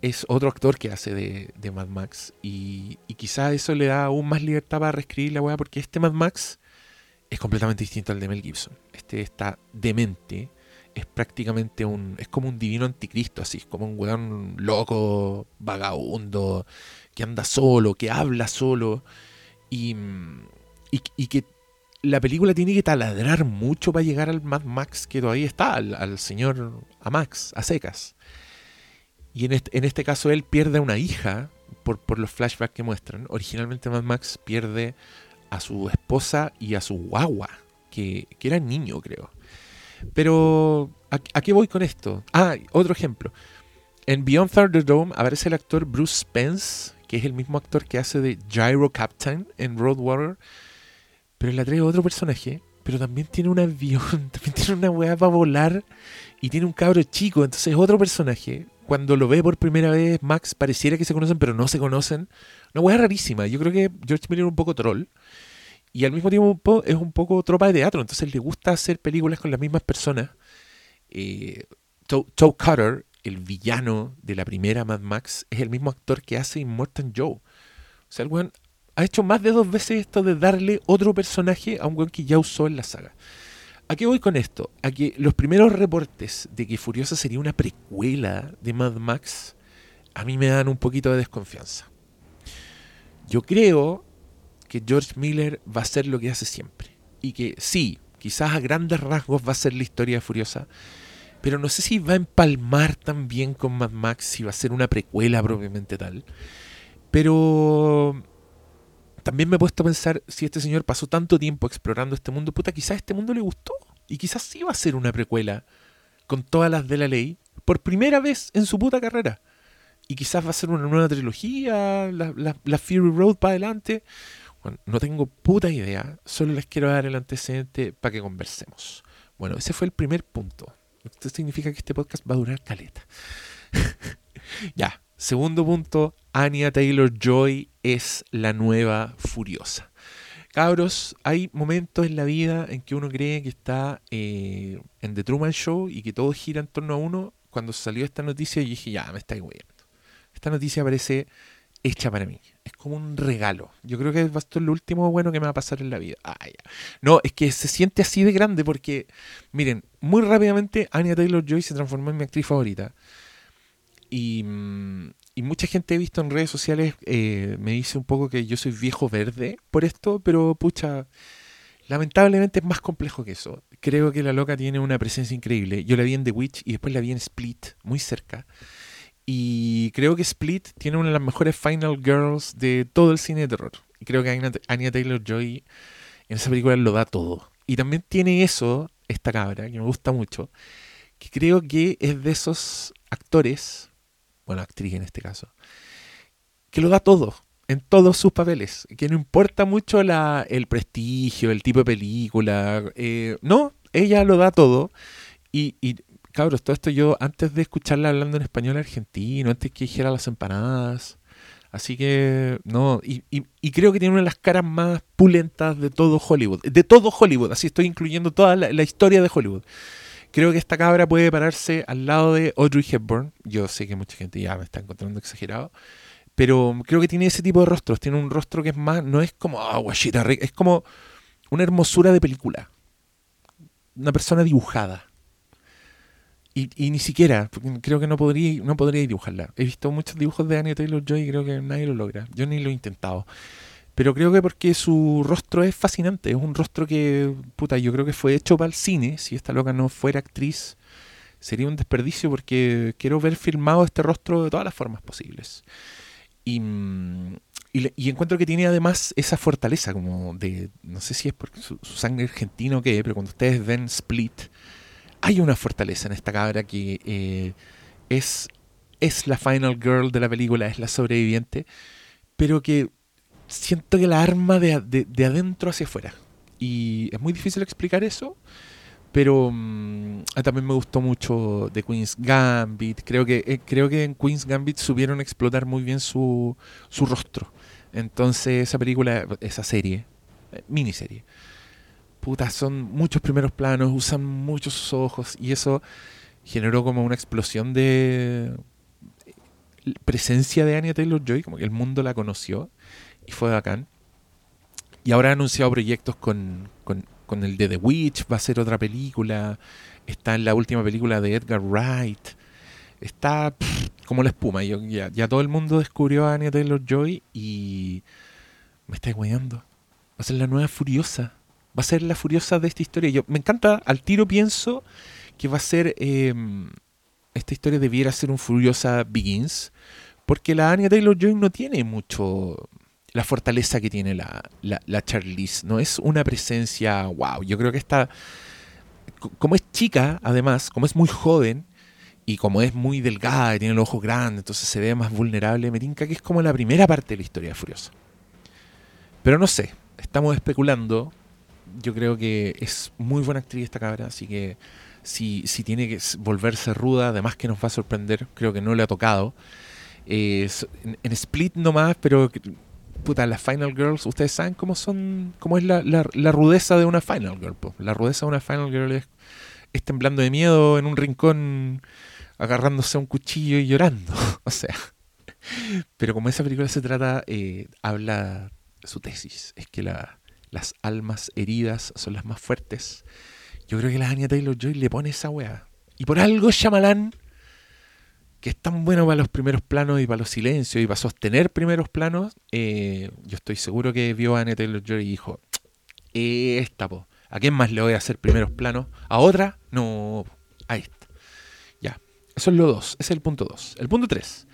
[SPEAKER 1] es otro actor que hace de, Mad Max. Y, y, quizá eso le da aún más libertad para reescribir la weá, porque este Mad Max es completamente distinto al de Mel Gibson. Este está demente. Es prácticamente un. Es como un divino anticristo, así. Es como un weón loco, vagabundo, que anda solo, que habla solo. Y, y, que la película tiene que taladrar mucho para llegar al Mad Max que todavía está, al, al señor a Max, a secas. Y en este, caso él pierde a una hija por, los flashbacks que muestran. Originalmente Mad Max pierde a su esposa y a su guagua, que, que era niño creo. Pero, ¿a, qué voy con esto? Ah, otro ejemplo. En Beyond Thunderdome aparece el actor Bruce Spence, que es el mismo actor que hace de Gyro Captain en Road Warrior. Pero le atrae otro personaje, pero también tiene un avión, también tiene una weá para volar y tiene un cabro chico, entonces es otro personaje cuando lo ve por primera vez, Max pareciera que se conocen, pero no se conocen. Una hueá rarísima. Yo creo que George Miller es un poco troll. Y al mismo tiempo es un poco tropa de teatro. Entonces le gusta hacer películas con las mismas personas. Eh, Toe Cutter, el villano de la primera Mad Max, es el mismo actor que hace Immortal Joe. O sea, el weón ha hecho más de dos veces esto de darle otro personaje a un weón que ya usó en la saga. ¿A qué voy con esto? A que los primeros reportes de que Furiosa sería una precuela de Mad Max a mí me dan un poquito de desconfianza. Yo creo que George Miller va a hacer lo que hace siempre. Y que sí, quizás a grandes rasgos va a ser la historia de Furiosa, pero no sé si va a empalmar también con Mad Max, si va a ser una precuela propiamente tal. Pero también me he puesto a pensar si este señor pasó tanto tiempo explorando este mundo, puta, quizás este mundo le gustó. Y quizás sí va a ser una precuela con todas las de la ley por primera vez en su puta carrera. y quizás va a ser una nueva trilogía, la, la, la Fury Road para adelante. Bueno, no tengo puta idea, solo les quiero dar el antecedente para que conversemos. Bueno, ese fue el primer punto. Esto significa que este podcast va a durar caleta. ya, segundo punto, Anya Taylor Joy es la nueva furiosa. Cabros, hay momentos en la vida en que uno cree que está eh, en The Truman Show y que todo gira en torno a uno. Cuando salió esta noticia, yo dije, ya, me estáis huyendo. Esta noticia parece hecha para mí. Es como un regalo. Yo creo que esto es lo último bueno que me va a pasar en la vida. Ah. No, es que se siente así de grande porque, miren, muy rápidamente Anya Taylor Joy se transformó en mi actriz favorita. Y, mm, y mucha gente he visto en redes sociales eh, me dice un poco que yo soy viejo verde por esto, pero pucha, lamentablemente es más complejo que eso. Creo que la loca tiene una presencia increíble. Yo la vi en The Witch y después la vi en Split, muy cerca. Y creo que Split tiene una de las mejores Final Girls de todo el cine de terror. Y creo que Anya Taylor Joy en esa película lo da todo. Y también tiene eso, esta cabra, que me gusta mucho, que creo que es de esos actores, bueno, actriz en este caso, que lo da todo, en todos sus papeles, que no importa mucho la, el prestigio, el tipo de película, eh, no, ella lo da todo. Y, y cabros, todo esto yo antes de escucharla hablando en español argentino, antes que dijera las empanadas. Así que, no, y, y, creo que tiene una de las caras más pulentas de todo Hollywood. De todo Hollywood, así estoy incluyendo toda la, historia de Hollywood. Creo que esta cabra puede pararse al lado de Audrey Hepburn. Yo sé que mucha gente ya me está encontrando exagerado. Pero creo que tiene ese tipo de rostros. Tiene un rostro que es más, no es como, ah, guachita, es como una hermosura de película. Una persona dibujada. Y, ni siquiera, creo que no podría, no podría dibujarla. He visto muchos dibujos de Anya Taylor Joy y creo que nadie lo logra. Yo ni lo he intentado. Pero creo que porque su rostro es fascinante. Es un rostro que, puta, yo creo que fue hecho para el cine. Si esta loca no fuera actriz, sería un desperdicio porque quiero ver filmado este rostro de todas las formas posibles. Y, y, encuentro que tiene además esa fortaleza como de, no sé si es por su, sangre argentino o qué, pero cuando ustedes ven Split hay una fortaleza en esta cabra que eh, es, es la final girl de la película, es la sobreviviente, pero que siento que la arma de, de, adentro hacia afuera. Y es muy difícil explicar eso, pero mm, también me gustó mucho de Queen's Gambit. Creo que, eh, creo que en Queen's Gambit supieron explotar muy bien su, su rostro. Entonces esa película, esa serie, eh, miniserie, puta, son muchos primeros planos, usan muchos sus ojos y eso generó como una explosión de presencia de Anya Taylor Joy, como que el mundo la conoció y fue bacán. Y ahora ha anunciado proyectos con, con, el de The Witch, va a ser otra película, está en la última película de Edgar Wright, está como la espuma. Yo, ya, ya, todo el mundo descubrió a Anya Taylor Joy y me está guayando. Va a ser la nueva Furiosa va a ser la furiosa de esta historia. Yo me encanta, al tiro pienso que va a ser, em, esta historia debiera ser un furiosa Begins, porque la Anya Taylor-Joy no tiene mucho la fortaleza que tiene la, la, Charlize, no es una presencia, wow, yo creo que está, como es chica, además, como es muy joven, y como es muy delgada y tiene los ojos grandes, entonces se ve más vulnerable, me tinca que es como la primera parte de la historia de Furiosa. Pero no sé, estamos especulando, yo creo que es muy buena actriz esta cabra, así que si, si tiene que volverse ruda, además que nos va a sorprender, creo que no le ha tocado. en, Split nomás, pero puta, las Final Girls, ustedes saben cómo son, cómo es la, la, rudeza de una Final Girl. La rudeza de una Final Girl es, es, temblando de miedo en un rincón, agarrándose a un cuchillo y llorando. o sea, pero como esa película se trata, eh, habla su tesis, es que la, las almas heridas son las más fuertes. Yo creo que la Anya Taylor Joy le pone esa weá. Y por algo Shyamalan, es tan bueno para los primeros planos y para los silencios y para sostener primeros planos, eh, yo estoy seguro que vio a Anya Taylor Joy y dijo, esta. ¿A quién más le voy a hacer primeros planos? ¿A otra? No, a esta. Ya, eso es lo dos, ese es el punto dos. El punto tres.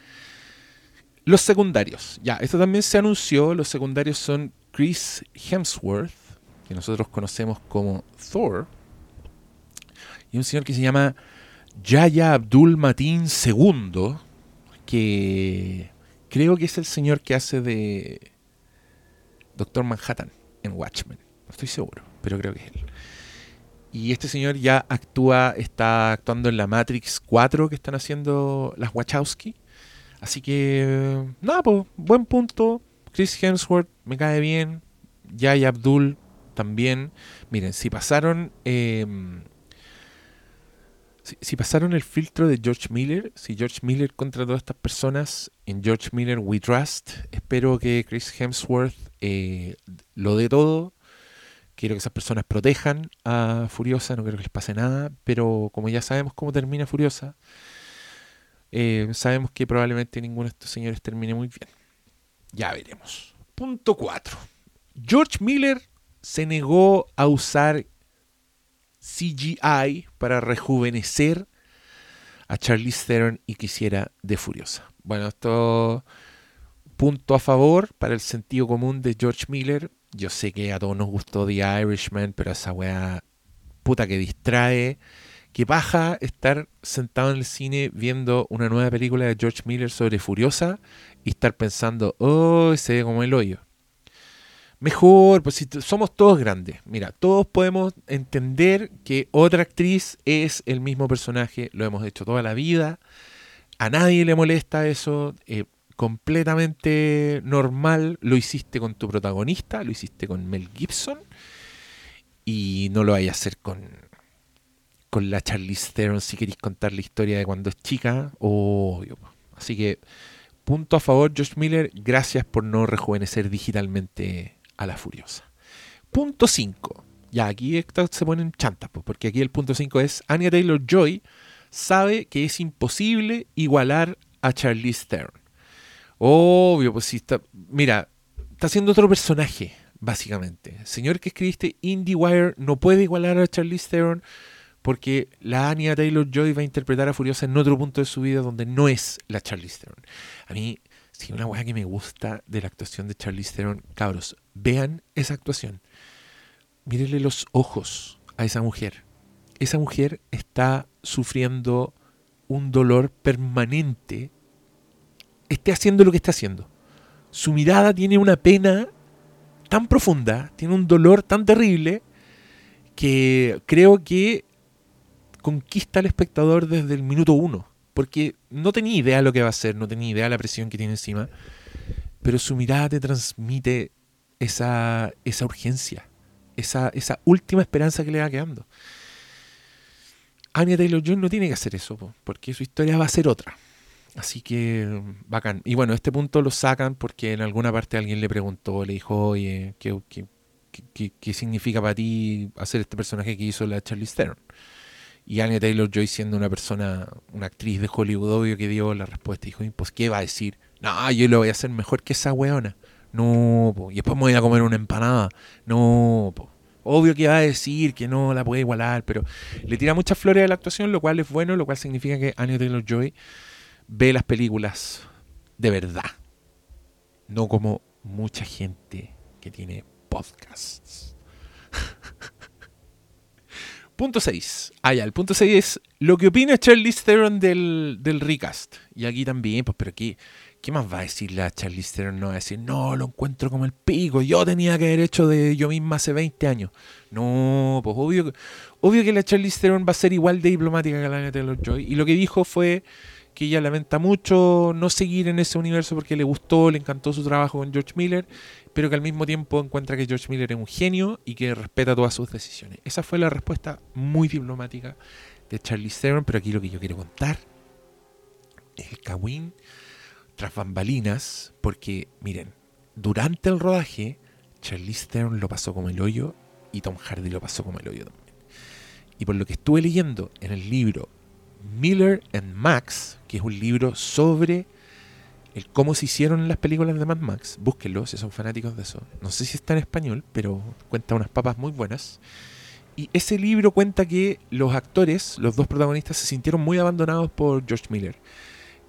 [SPEAKER 1] Los secundarios. Ya, esto también se anunció. Los secundarios son Chris Hemsworth, que nosotros conocemos como Thor, y un señor que se llama Yaya Abdul Matin II, que creo que es el señor que hace de Doctor Manhattan en Watchmen. No estoy seguro, pero creo que es él. Y este señor ya actúa, está actuando en la Matrix 4 que están haciendo las Wachowski. Así que, nada, pues, buen punto. Chris Hemsworth me cae bien. Yaya Abdul también. Miren, si pasaron. Em, si, pasaron el filtro de George Miller, si George Miller contra todas estas personas, en George Miller We Trust, espero que Chris Hemsworth eh, lo dé todo. Quiero que esas personas protejan a Furiosa, no quiero que les pase nada, pero como ya sabemos cómo termina Furiosa, eh, sabemos que probablemente ninguno de estos señores termine muy bien. Ya veremos. Punto 4. George Miller se negó a usar CGI para rejuvenecer a Charlize Theron y quisiera de Furiosa. Bueno, esto punto a favor para el sentido común de George Miller. Yo sé que a todos nos gustó The Irishman, pero esa weá puta que distrae. Que baja estar sentado en el cine viendo una nueva película de George Miller sobre Furiosa y estar pensando, oh, se ve como el hoyo. Mejor, pues si somos todos grandes. Mira, todos podemos entender que otra actriz es el mismo personaje, lo hemos hecho toda la vida. A nadie le molesta eso. Eh, completamente normal. Lo hiciste con tu protagonista, lo hiciste con Mel Gibson. Y no lo vayas a hacer con, con la Charlize Theron si queréis contar la historia de cuando es chica. Obvio. Así que, punto a favor, Josh Miller. Gracias por no rejuvenecer digitalmente a la Furiosa. Punto 5. Ya, aquí se ponen chantas, porque aquí el punto 5 es Anya Taylor Joy sabe que es imposible igualar a Charlize Theron. Obvio, pues si está. Mira, está haciendo otro personaje, básicamente. señor que escribiste IndieWire no puede igualar a Charlize Theron porque la Anya Taylor Joy va a interpretar a Furiosa en otro punto de su vida donde no es la Charlize Theron. A mí, si una weá que me gusta de la actuación de Charlize Theron, cabros, vean esa actuación. Mírenle los ojos a esa mujer. Esa mujer está sufriendo un dolor permanente esté haciendo lo que está haciendo. Su mirada tiene una pena tan profunda, tiene un dolor tan terrible, que creo que conquista al espectador desde el minuto uno. Porque no tenía idea lo que va a hacer, no tenía idea la presión que tiene encima, pero su mirada te transmite esa, esa urgencia, esa, esa última esperanza que le va quedando. Anya Taylor-Joy no tiene que hacer eso, porque su historia va a ser otra. Así que bacán. Y bueno, este punto lo sacan porque en alguna parte alguien le preguntó, le dijo, oye, ¿qué, qué, significa para ti hacer este personaje que hizo la Charlie Theron? Y Anya Taylor Joy siendo una persona, una actriz de Hollywood, obvio que dio la respuesta. Dijo, pues ¿qué va a decir? No, yo lo voy a hacer mejor que esa weona. No, y después me voy a comer una empanada. No, Obvio que va a decir que no la puede igualar, pero le tira muchas flores a la actuación, lo cual es bueno, lo cual significa que Anya Taylor Joy ve las películas de verdad. No como mucha gente que tiene podcasts. punto 6. Ah, ya, el punto 6 es lo que opina Charlize Theron del, del recast. Y aquí también, pues, pero aquí, ¿qué más va a decir la Charlize Theron? No va a decir, no, lo encuentro como el pico. Yo tenía que haber hecho de yo misma hace 20 años. No, pues obvio, obvio que la Charlize Theron va a ser igual de diplomática que la Taylor Joy. Y lo que dijo fue que ella lamenta mucho no seguir en ese universo porque le gustó, le encantó su trabajo con George Miller, pero que al mismo tiempo encuentra que George Miller es un genio y que respeta todas sus decisiones. Esa fue la respuesta muy diplomática de Charlie Theron, pero aquí lo que yo quiero contar es el Kawin tras bambalinas, porque miren, durante el rodaje, Charlize Theron lo pasó como el hoyo y Tom Hardy lo pasó como el hoyo también. Y por lo que estuve leyendo en el libro Miller and Max, que es un libro sobre cómo se hicieron las películas de Mad Max. Búsquenlo si son fanáticos de eso. No sé si está en español, pero cuenta unas papas muy buenas. Y ese libro cuenta que los actores, los dos protagonistas, se sintieron muy abandonados por George Miller.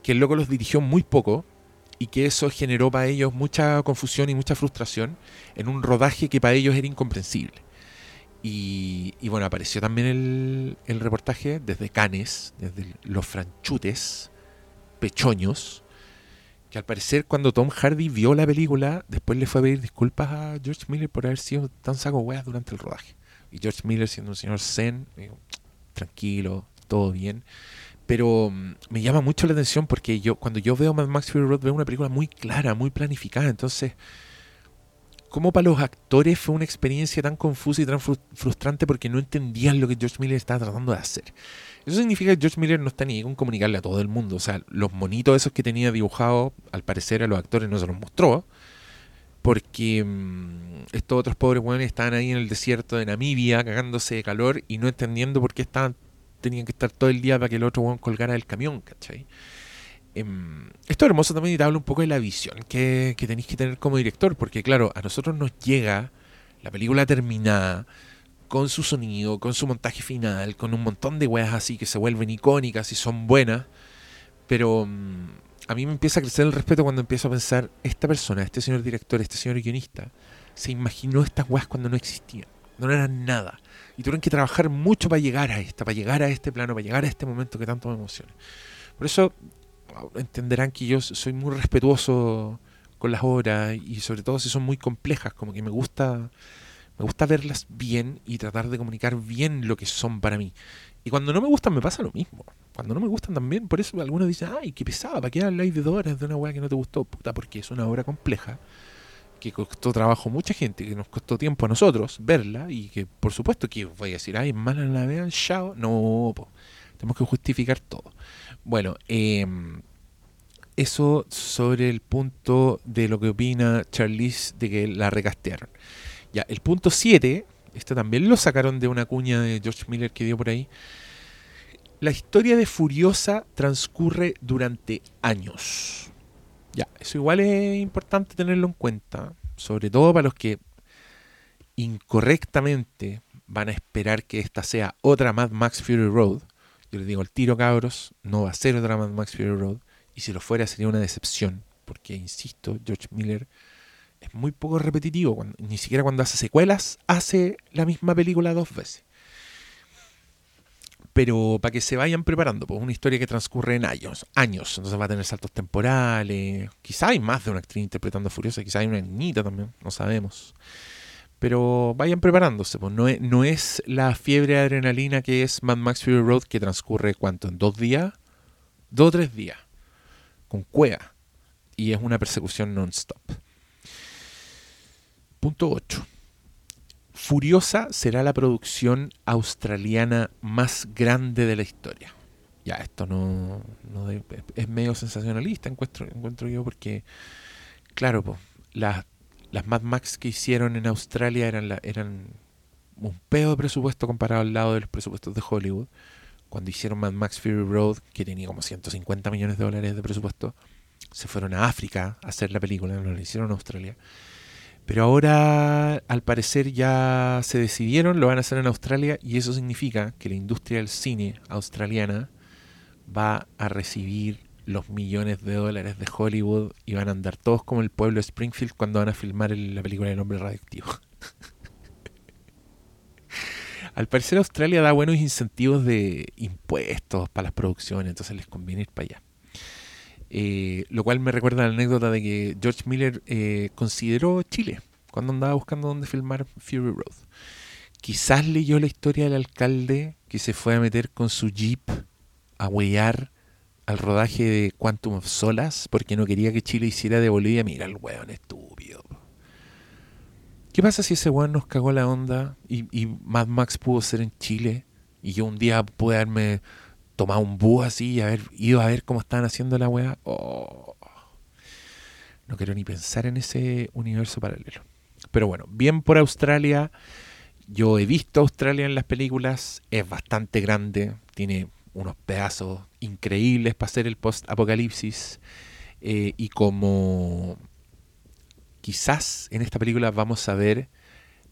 [SPEAKER 1] Que el loco los dirigió muy poco y que eso generó para ellos mucha confusión y mucha frustración en un rodaje que para ellos era incomprensible. Y, bueno, apareció también el, el, reportaje desde Canes, desde los franchutes, pechoños, que al parecer cuando Tom Hardy vio la película, después le fue a pedir disculpas a George Miller por haber sido tan saco weas durante el rodaje. Y George Miller siendo un señor zen, tranquilo, todo bien. Pero mm, me llama mucho la atención porque yo cuando yo veo Mad Max Fury Road veo una película muy clara, muy planificada. Entonces, ¿cómo para los actores fue una experiencia tan confusa y tan frustrante porque no entendían lo que George Miller estaba tratando de hacer? Eso significa que George Miller no está ni con comunicarle a todo el mundo. O sea, los monitos esos que tenía dibujados, al parecer a los actores no se los mostró. Porque mm, estos otros pobres weones estaban ahí en el desierto de Namibia, cagándose de calor y no entendiendo por qué estaban, tenían que estar todo el día para que el otro weón colgara del camión, ¿cachai? Em, esto es hermoso también y te habla un poco de la visión que, que tenéis que tener como director, porque claro, a nosotros nos llega la película terminada, con su sonido, con su montaje final, con un montón de weas así que se vuelven icónicas y son buenas. Pero mm, a mí me empieza a crecer el respeto cuando empiezo a pensar, esta persona, este señor director, este señor guionista, se imaginó estas weas cuando no existían, no eran nada. Y tuvieron que trabajar mucho para llegar a esta, para llegar a este plano, para llegar a este momento que tanto me emociona. Por eso entenderán que yo soy muy respetuoso con las obras y sobre todo si son muy complejas, como que me gusta me gusta verlas bien y tratar de comunicar bien lo que son para mí. Y cuando no me gustan me pasa lo mismo. Cuando no me gustan también, por eso algunos dicen, ay, qué pesada, ¿para qué habláis de dos horas de una weá que no te gustó? Puta, porque es una obra compleja, que costó trabajo mucha gente, que nos costó tiempo a nosotros verla, y que por supuesto que voy a decir, ay, mala la vean, chao. No, tenemos que justificar todo. Bueno, em, eso sobre el punto de lo que opina Charlize de que la recastearon. Ya, el punto 7, este también lo sacaron de una cuña de George Miller que dio por ahí. La historia de Furiosa transcurre durante años. Ya, eso igual es importante tenerlo en cuenta, sobre todo para los que incorrectamente van a esperar que esta sea otra Mad Max Fury Road. Yo les digo al tiro, cabros, no va a ser otra Mad Max Fury Road. Y si lo fuera sería una decepción, porque, insisto, George Miller es muy poco repetitivo. ni siquiera cuando hace secuelas hace la misma película dos veces. Pero para que se vayan preparando, pues una historia que transcurre en años, años, entonces va a tener saltos temporales. Quizá hay más de una actriz interpretando Furiosa, quizá hay una niñita también, no sabemos. Pero vayan preparándose, pues no es, la fiebre de adrenalina que es Mad Max Fury Road que transcurre cuánto, en dos días, dos o tres días, con cuea. Y es una persecución non-stop. Punto 8. Furiosa será la producción australiana más grande de la historia. Ya, esto no, es medio sensacionalista, encuentro, encuentro yo, porque, claro, las, las Mad Max que hicieron en Australia eran, eran un pedo de presupuesto comparado al lado de los presupuestos de Hollywood. Cuando hicieron Mad Max Fury Road, que tenía como 150 millones de dólares de presupuesto, se fueron a África a hacer la película, no la hicieron en Australia. Pero ahora, al parecer, ya se decidieron, lo van a hacer en Australia y eso significa que la industria del cine australiana va a recibir los millones de dólares de Hollywood y van a andar todos como el pueblo de Springfield cuando van a filmar la película del hombre radioactivo. Al parecer Australia da buenos incentivos de impuestos para las producciones, entonces les conviene ir para allá. Eh, lo cual me recuerda la anécdota de que George Miller eh, consideró Chile cuando andaba buscando dónde filmar Fury Road. Quizás leyó la historia del alcalde que se fue a meter con su jeep a huear al rodaje de Quantum of Solas porque no quería que Chile hiciera de Bolivia. Mira el weón estúpido. ¿Qué pasa si ese weón nos cagó la onda y, y Mad Max pudo ser en Chile y yo un día pude darme tomado un búho así y haber ido a ver cómo estaban haciendo la weá. Oh. No quiero ni pensar en ese universo paralelo. Pero bueno, bien por Australia. Yo he visto Australia en las películas. Es bastante grande. Tiene unos pedazos increíbles para hacer el post-apocalipsis. Eh, y como quizás en esta película vamos a ver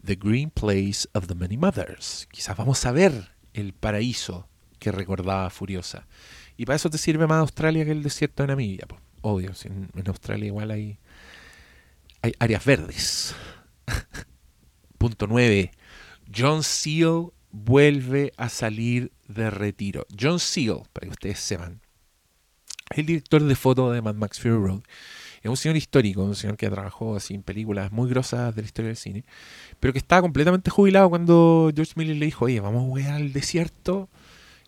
[SPEAKER 1] The Green Place of the Many Mothers. Quizás vamos a ver el paraíso que recordaba Furiosa. Y para eso te sirve más Australia que el desierto de Namibia. Obvio, en, Australia igual hay, áreas verdes. Punto 9. John Seal vuelve a salir de retiro. John Seal, para que ustedes sepan, el director de foto de Mad Max Fury Road. Es un señor histórico, un señor que trabajó así en películas muy grosas de la historia del cine, pero que estaba completamente jubilado cuando George Miller le dijo, oye, vamos a jugar al desierto.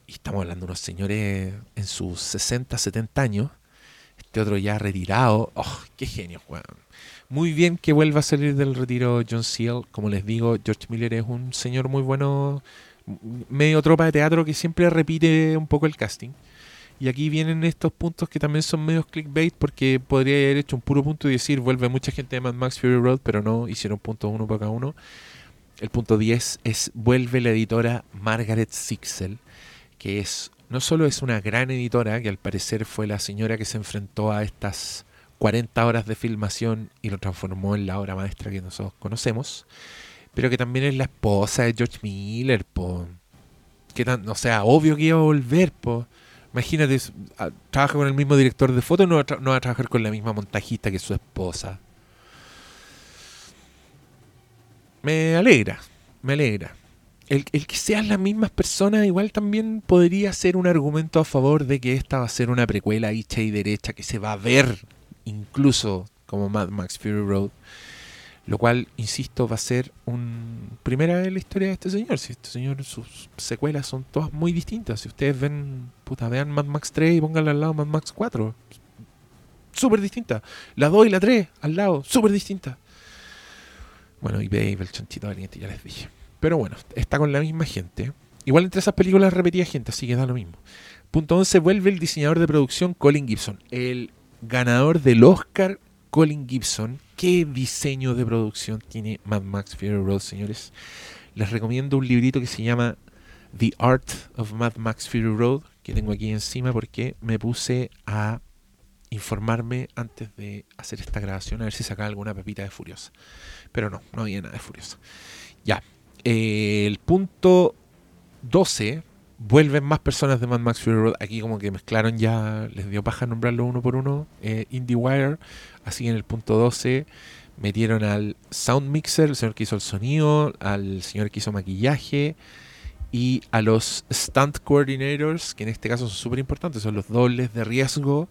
[SPEAKER 1] Y estamos hablando de unos señores en sus 60, 70 años. Este otro ya retirado. ¡Oh, qué genio, Juan! Muy bien que vuelva a salir del retiro John Seal. Como les digo, George Miller es un señor muy bueno, medio tropa de teatro que siempre repite un poco el casting. Y aquí vienen estos puntos que también son medios clickbait porque podría haber hecho un puro punto y decir vuelve mucha gente de Mad Max Fury Road, pero no, hicieron punto uno para cada uno. El punto 10 es vuelve la editora Margaret Sixel, que es no solo es una gran editora, que al parecer fue la señora que se enfrentó a estas 40 horas de filmación y lo transformó en la obra maestra que nosotros conocemos, pero que también es la esposa de George Miller, po. Que tan, o sea, obvio que iba a volver, po. Imagínate, trabaja con el mismo director de foto, no no va a trabajar con la misma montajista que su esposa. Me alegra, me alegra. El, que sean las mismas personas igual también podría ser un argumento a favor de que esta va a ser una precuela hecha y derecha que se va a ver incluso como Mad Max Fury Road. Lo cual, insisto, va a ser un primera vez en la historia de este señor. Si este señor, sus secuelas son todas muy distintas. Si ustedes ven, puta, vean Mad Max 3 y pónganla al lado Mad Max 4. Súper distinta. La 2 y la 3 al lado, súper distinta. Bueno, y Babe, el chanchito valiente, ya les dije. Pero bueno, está con la misma gente. Igual entre esas películas repetía gente, así que da lo mismo. Punto 11, vuelve el diseñador de producción Colin Gibson. El ganador del Oscar, Colin Gibson. ¿Qué diseño de producción tiene Mad Max Fury Road, señores? Les recomiendo un librito que se llama The Art of Mad Max Fury Road, que tengo aquí encima porque me puse a informarme antes de hacer esta grabación a ver si sacaba alguna pepita de Furiosa. Pero no, no había nada de Furiosa. Ya, eh, el punto 12 vuelven más personas de Mad Max Fury Road. Aquí como que mezclaron ya, les dio paja nombrarlo uno por uno. Eh, IndieWire, así en el punto 12 metieron al sound mixer, el señor que hizo el sonido, al señor que hizo maquillaje y a los stunt coordinators, que en este caso son súper importantes, son los dobles de riesgo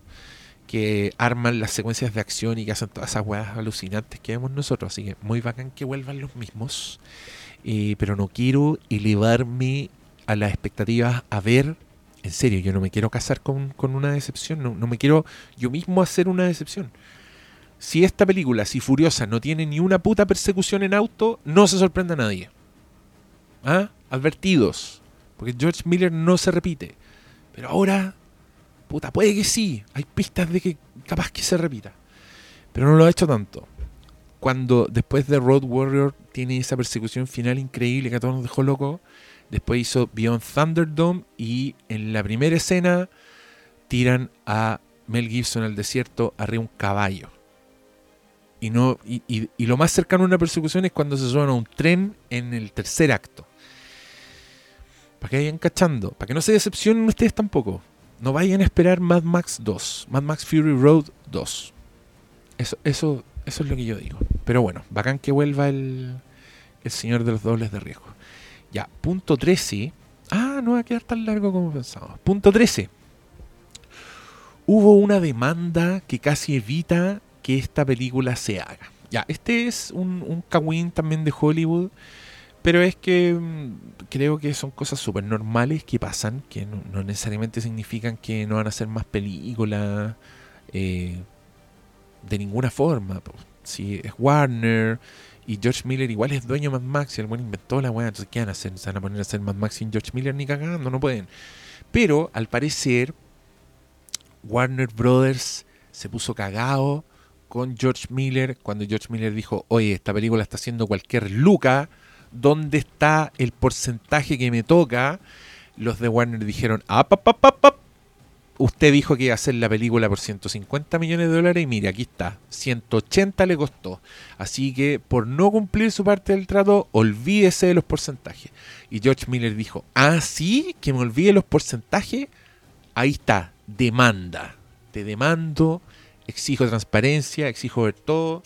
[SPEAKER 1] que arman las secuencias de acción y que hacen todas esas weas alucinantes que vemos nosotros. Así que muy bacán que vuelvan los mismos. Eh, pero no quiero elevarme a las expectativas a ver, en serio, yo no me quiero casar con, una decepción, no, no, me quiero yo mismo hacer una decepción. Si esta película, si Furiosa, no tiene ni una puta persecución en auto, no se sorprenda a nadie. ¿Ah? Advertidos. Porque George Miller no se repite. Pero ahora, puta, puede que sí. Hay pistas de que capaz que se repita. Pero no lo ha hecho tanto. Cuando después de Road Warrior tiene esa persecución final increíble que a todos nos dejó loco Después hizo Beyond Thunderdome y en la primera escena tiran a Mel Gibson al desierto arriba un caballo. Y, no, y, lo más cercano a una persecución es cuando se suben a un tren en el tercer acto. Para que vayan cachando, para que no se decepcionen ustedes tampoco. No vayan a esperar Mad Max 2, Mad Max Fury Road 2. Eso, eso, eso es lo que yo digo. Pero bueno, bacán que vuelva el, el señor de los dobles de riesgo. Ya, punto 13. Ah, no va a quedar tan largo como pensábamos. Punto 13. Hubo una demanda que casi evita que esta película se haga. Ya, este es un, un también de Hollywood, pero es que mm, creo que son cosas súper normales que pasan, que no, necesariamente significan que no van a ser más películas eh, de ninguna forma. Si es Warner, y George Miller igual es dueño de Mad Max y el buen inventó la weá. Entonces, ¿qué van a hacer? ¿Se van a poner a hacer Mad Max sin George Miller ni cagando? No pueden. Pero, al parecer, Warner Brothers se puso cagado con George Miller cuando George Miller dijo, oye, esta película está haciendo cualquier luca, ¿dónde está el porcentaje que me toca? Los de Warner dijeron, ap, ap, ap, ap, usted dijo que iba a hacer la película por 150 millones de dólares y mire, aquí está, 180 le costó. Así que por no cumplir su parte del trato, olvídese de los porcentajes. Y George Miller dijo, ah, sí, que me olvide los porcentajes. Ahí está, demanda. Te demando, exijo transparencia, exijo ver todo.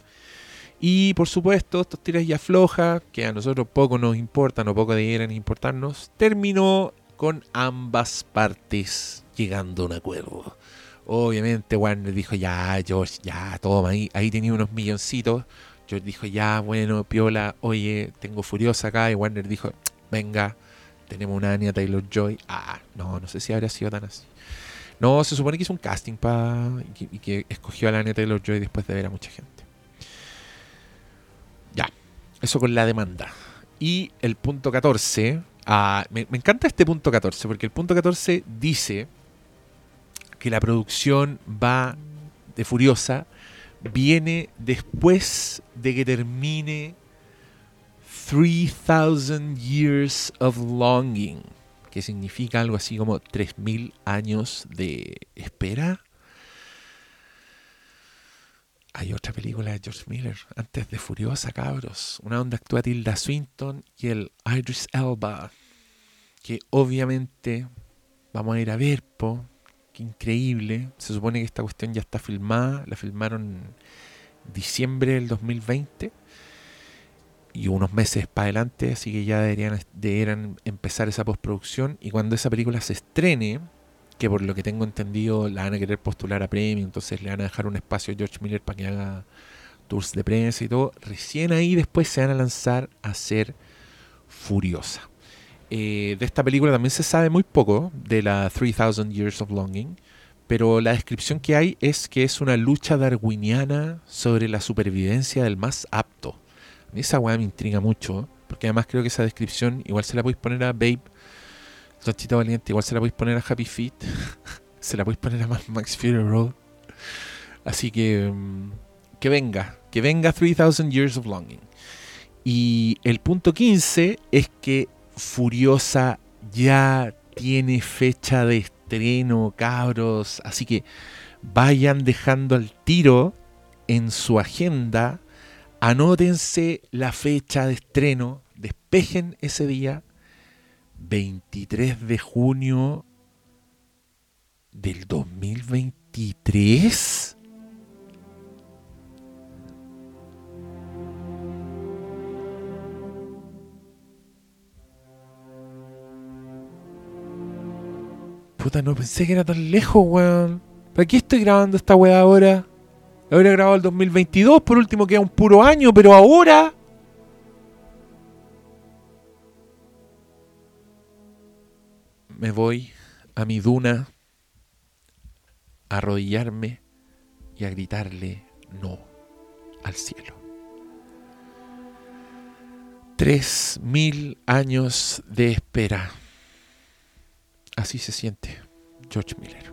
[SPEAKER 1] Y por supuesto, estos tiras ya flojas, que a nosotros poco nos importan o poco debieran importarnos, terminó con ambas partes llegando a un acuerdo. Obviamente Warner dijo, ya, George, ya, toma, ahí, ahí tenía unos milloncitos. George dijo, ya, bueno, Piola, oye, tengo Furiosa acá. Y Warner dijo, venga, tenemos una Anya Taylor Joy. Ah, no, no sé si habría sido tan así. No, se supone que hizo un casting para y, que, escogió a la Anya Taylor Joy después de ver a mucha gente. Ya, eso con la demanda. Y el punto 14, ah, me, me encanta este punto 14, porque el punto 14 dice que la producción va de Furiosa viene después de que termine 3000 Years of Longing, que significa algo así como 3000 años de espera. Hay otra película de George Miller, antes de Furiosa, cabros. Una donde actúa Tilda Swinton y el Idris Elba, que obviamente vamos a ir a ver, po, increíble. Se supone que esta cuestión ya está filmada. La filmaron en diciembre del 2020. Y unos meses para adelante, así que ya deberían, deberían empezar esa postproducción. Y cuando esa película se estrene, que por lo que tengo entendido la van a querer postular a premio, entonces le van a dejar un espacio a George Miller para que haga tours de prensa y todo. Recién ahí después se van a lanzar a ser Furiosa. Eh, de esta película también se sabe muy poco, de la 3000 Years of Longing, pero la descripción que hay es que es una lucha darwiniana sobre la supervivencia del más apto. Mí esa weá me intriga mucho, porque además creo que esa descripción igual se la podéis poner a Babe, Chita Valiente, igual se la podéis poner a Happy Feet, se la podéis poner a Max Fury. Así que mm, que venga, que venga 3000 Years of Longing. Y el punto 15 es que Furiosa ya tiene fecha de estreno, cabros. Así que vayan dejando al tiro en su agenda. Anótense la fecha de estreno. Despejen ese día. 23 de junio del 2023. Puta, no pensé que era tan lejos, weón. ¿Para qué estoy grabando esta weá ahora? La habría grabado el 2022, por último queda un puro año, pero ahora... Me voy a mi duna a arrodillarme y a gritarle no al cielo. Tres mil años de espera. Así se siente George Miller.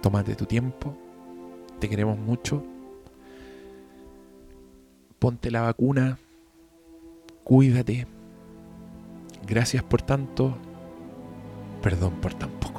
[SPEAKER 1] Tómate tu tiempo, te queremos mucho. Ponte la vacuna, cuídate. Gracias por tanto, perdón por tan poco.